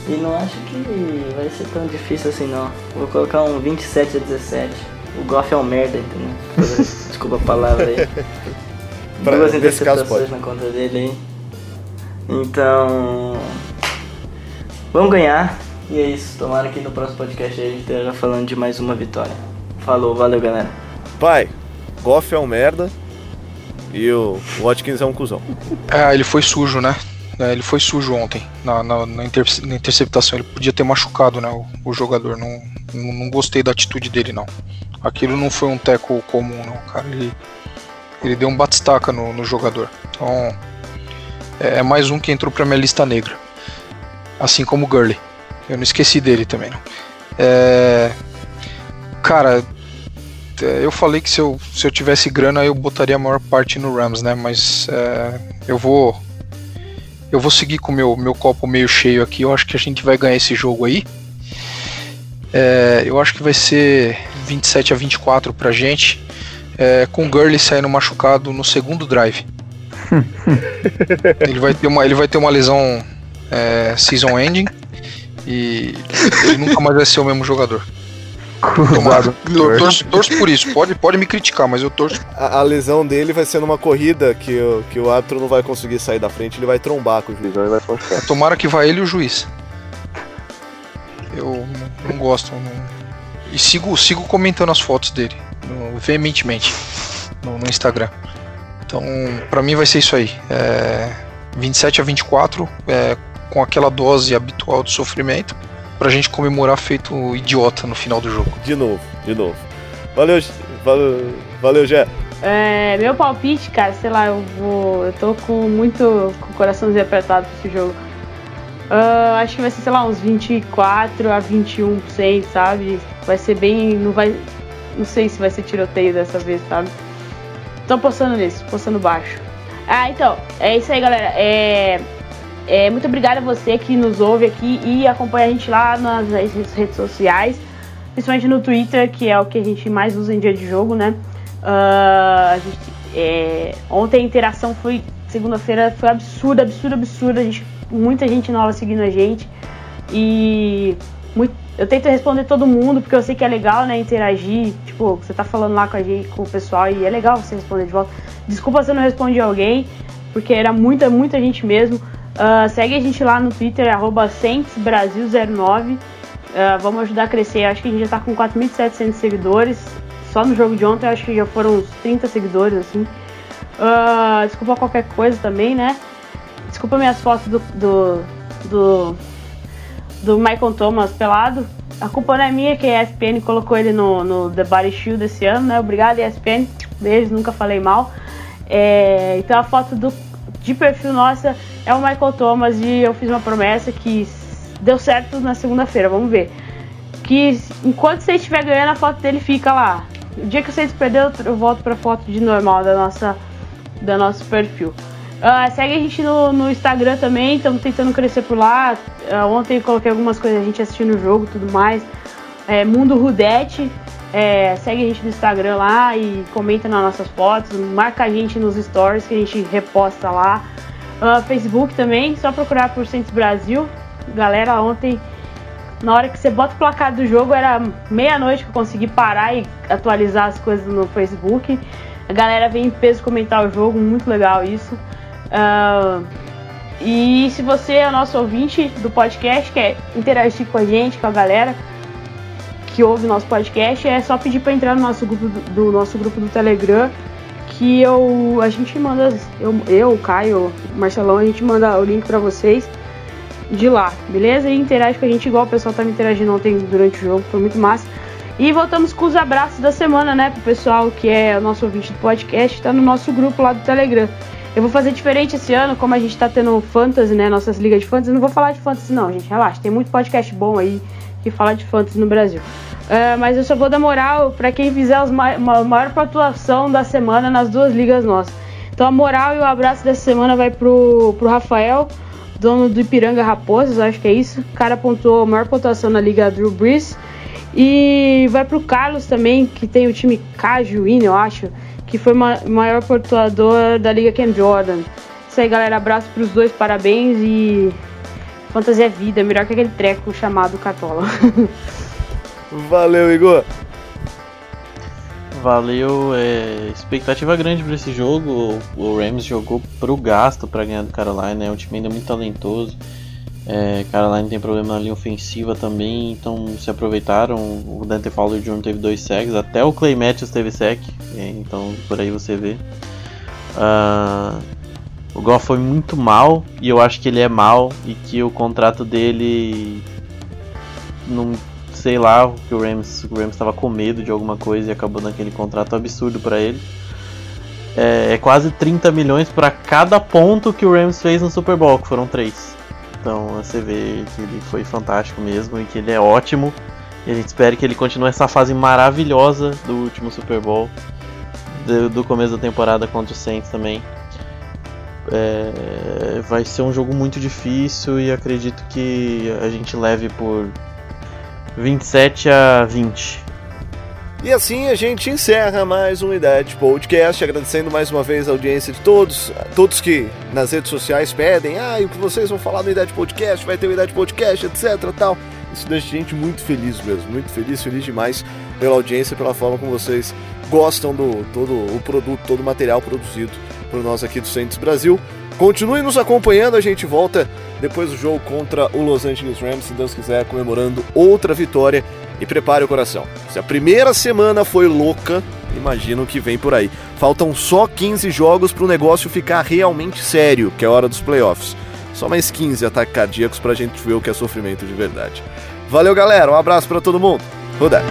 E não acho que vai ser tão difícil assim não. Vou colocar um 27 a 17. O Goff é um merda, entendeu? (laughs) Desculpa a palavra aí. Pra- Duas interceptações na conta dele aí. Então. Vamos ganhar. E é isso. Tomara que no próximo podcast a gente esteja falando de mais uma vitória. Falou, valeu galera. Pai, Goff é um merda e o Watkins é um cuzão. É, ele foi sujo, né? É, ele foi sujo ontem na, na, na inter- na interceptação. Ele podia ter machucado né, o, o jogador. Não, não, não gostei da atitude dele, não. Aquilo não foi um teco comum, não, cara. Ele, ele deu um batistaca no, no jogador. Então, é, é mais um que entrou pra minha lista negra. Assim como o Gurley. Eu não esqueci dele também, não. É, cara, é, eu falei que se eu, se eu tivesse grana eu botaria a maior parte no Rams, né? Mas é, eu vou eu vou seguir com o meu, meu copo meio cheio aqui. Eu acho que a gente vai ganhar esse jogo aí. É, eu acho que vai ser 27 a 24 pra gente. É, com o Gurley saindo machucado no segundo drive. (laughs) ele, vai ter uma, ele vai ter uma lesão é, season ending e ele nunca mais vai ser o mesmo jogador. Tomara. Tor- Torço, torço por isso. Pode, pode me criticar, mas eu torço. A, a lesão dele vai ser numa corrida que, o- que o árbitro não vai conseguir sair da frente, ele vai trombar com o juiz, vai forçar. Tomara que vá ele e o juiz. Eu não, não gosto. não- E sigo, sigo comentando as fotos dele no- veementemente no, no Instagram. Então, pra mim vai ser isso aí. É, 27 a 24, é, com aquela dose habitual de sofrimento, pra gente comemorar feito idiota no final do jogo. De novo, de novo. Valeu, valeu, valeu Jé. É, meu palpite, cara, sei lá, eu vou. Eu tô com muito. com o coraçãozinho apertado pra esse jogo. Ah, acho que vai ser, sei lá, uns 24 a 21%, sabe? Vai ser bem. Não vai. Não sei se vai ser tiroteio dessa vez, sabe? Tô postando nisso, postando baixo. Ah, então, é isso aí, galera. É, é, muito obrigada a você que nos ouve aqui e acompanha a gente lá nas redes sociais, principalmente no Twitter, que é o que a gente mais usa em dia de jogo, né? Ah, a gente, é, ontem a interação foi, segunda-feira, foi absurda, absurda, absurda. A gente, muita gente nova seguindo a gente. E muito- eu tento responder todo mundo, porque eu sei que é legal, né? Interagir. Tipo, você tá falando lá com a gente, com o pessoal, e é legal você responder de volta. Desculpa se eu não respondi alguém, porque era muita, muita gente mesmo. Ah, segue a gente lá no Twitter, arroba CentesBrasil09. Ah, vamos ajudar a crescer. Acho que a gente já tá com 4.700 seguidores. Só no jogo de ontem, acho que já foram uns 30 seguidores, assim. Ah, desculpa qualquer coisa também, né? Desculpa minhas fotos do, do, do, do Michael Thomas pelado. A culpa não é minha, que a ESPN colocou ele no, no The Body Shield esse ano, né? Obrigado, ESPN. Beijo, nunca falei mal. É, então a foto do, de perfil nossa é o Michael Thomas e eu fiz uma promessa que deu certo na segunda-feira, vamos ver. Que enquanto você estiver ganhando, a foto dele fica lá. O dia que você perdeu, eu volto pra foto de normal da nossa, do nosso perfil. Ah, segue a gente no, no Instagram também, estamos tentando crescer por lá. Ah, ontem coloquei algumas coisas, a gente assistindo o jogo tudo mais. É, Mundo Rudete, é, segue a gente no Instagram lá e comenta nas nossas fotos, marca a gente nos stories que a gente reposta lá. Ah, Facebook também, só procurar por Centros Brasil. Galera, ontem, na hora que você bota o placar do jogo, era meia-noite que eu consegui parar e atualizar as coisas no Facebook. A galera vem em peso comentar o jogo, muito legal isso. Ah, e se você é nosso ouvinte do podcast, quer interagir com a gente, com a galera que ouve o nosso podcast, é só pedir para entrar no nosso grupo do, do nosso grupo do Telegram, que eu a gente manda eu, eu Caio, Marcelão, a gente manda o link para vocês de lá, beleza? E interage com a gente igual o pessoal tá me interagindo ontem durante o jogo, foi muito massa. E voltamos com os abraços da semana, né, pro pessoal que é o nosso ouvinte do podcast, tá no nosso grupo lá do Telegram. Eu vou fazer diferente esse ano, como a gente tá tendo fantasy, né, nossas ligas de fantasy, não vou falar de fantasy não, gente, relaxa, tem muito podcast bom aí que fala de fantasy no Brasil. É, mas eu só vou dar moral pra quem fizer ma ma maior pontuação da semana nas duas ligas nossas. Então a moral e o abraço dessa semana vai pro, pro Rafael, dono do Ipiranga Raposas, acho que é isso. O cara pontuou a maior pontuação na liga Drew Brees. E vai pro Carlos também, que tem o time Cajuína, eu acho, que foi o maior pontuador da liga Ken Jordan. Isso aí, galera. Abraço pros dois, parabéns e. Fantasia é vida, melhor que aquele treco chamado Catola. (laughs) Valeu, Igor. Valeu, é, expectativa grande para esse jogo. O, o Rams jogou pro gasto para ganhar do Carolina, é um time ainda muito talentoso. É, Carolina tem problema na linha ofensiva também, então se aproveitaram. O Dante Fowler Jr. teve dois sacks, até o Clay Matthews teve sack, é, então por aí você vê. Ah, o Goff foi muito mal e eu acho que ele é mal e que o contrato dele não sei lá, que o Rams estava com medo de alguma coisa e acabou naquele contrato absurdo para ele. É, é, quase 30 milhões para cada ponto que o Rams fez no Super Bowl, que foram três. Então você vê que ele foi fantástico mesmo e que ele é ótimo E a gente espera que ele continue essa fase maravilhosa do último Super Bowl, do, do começo da temporada contra o Saints também. É, vai ser um jogo muito difícil e acredito que a gente leve por 27 a 20. E assim a gente encerra mais um Idade Podcast, agradecendo mais uma vez a audiência de todos, todos que nas redes sociais pedem, ah, e o que vocês vão falar no Idade Podcast, vai ter o Idade Podcast, etc, tal. Isso deixa a gente muito feliz mesmo, muito feliz, feliz demais pela audiência, pela forma como vocês gostam do todo o produto, todo o material produzido por nós aqui do Santos Brasil. Continue nos acompanhando, a gente volta depois do jogo contra o Los Angeles Rams, se Deus quiser, comemorando outra vitória. E prepare o coração. Se a primeira semana foi louca, imagina o que vem por aí. Faltam só 15 jogos para o negócio ficar realmente sério, que é hora dos playoffs. Só mais 15 ataques cardíacos para a gente ver o que é sofrimento de verdade. Valeu, galera. Um abraço para todo mundo. Rodar.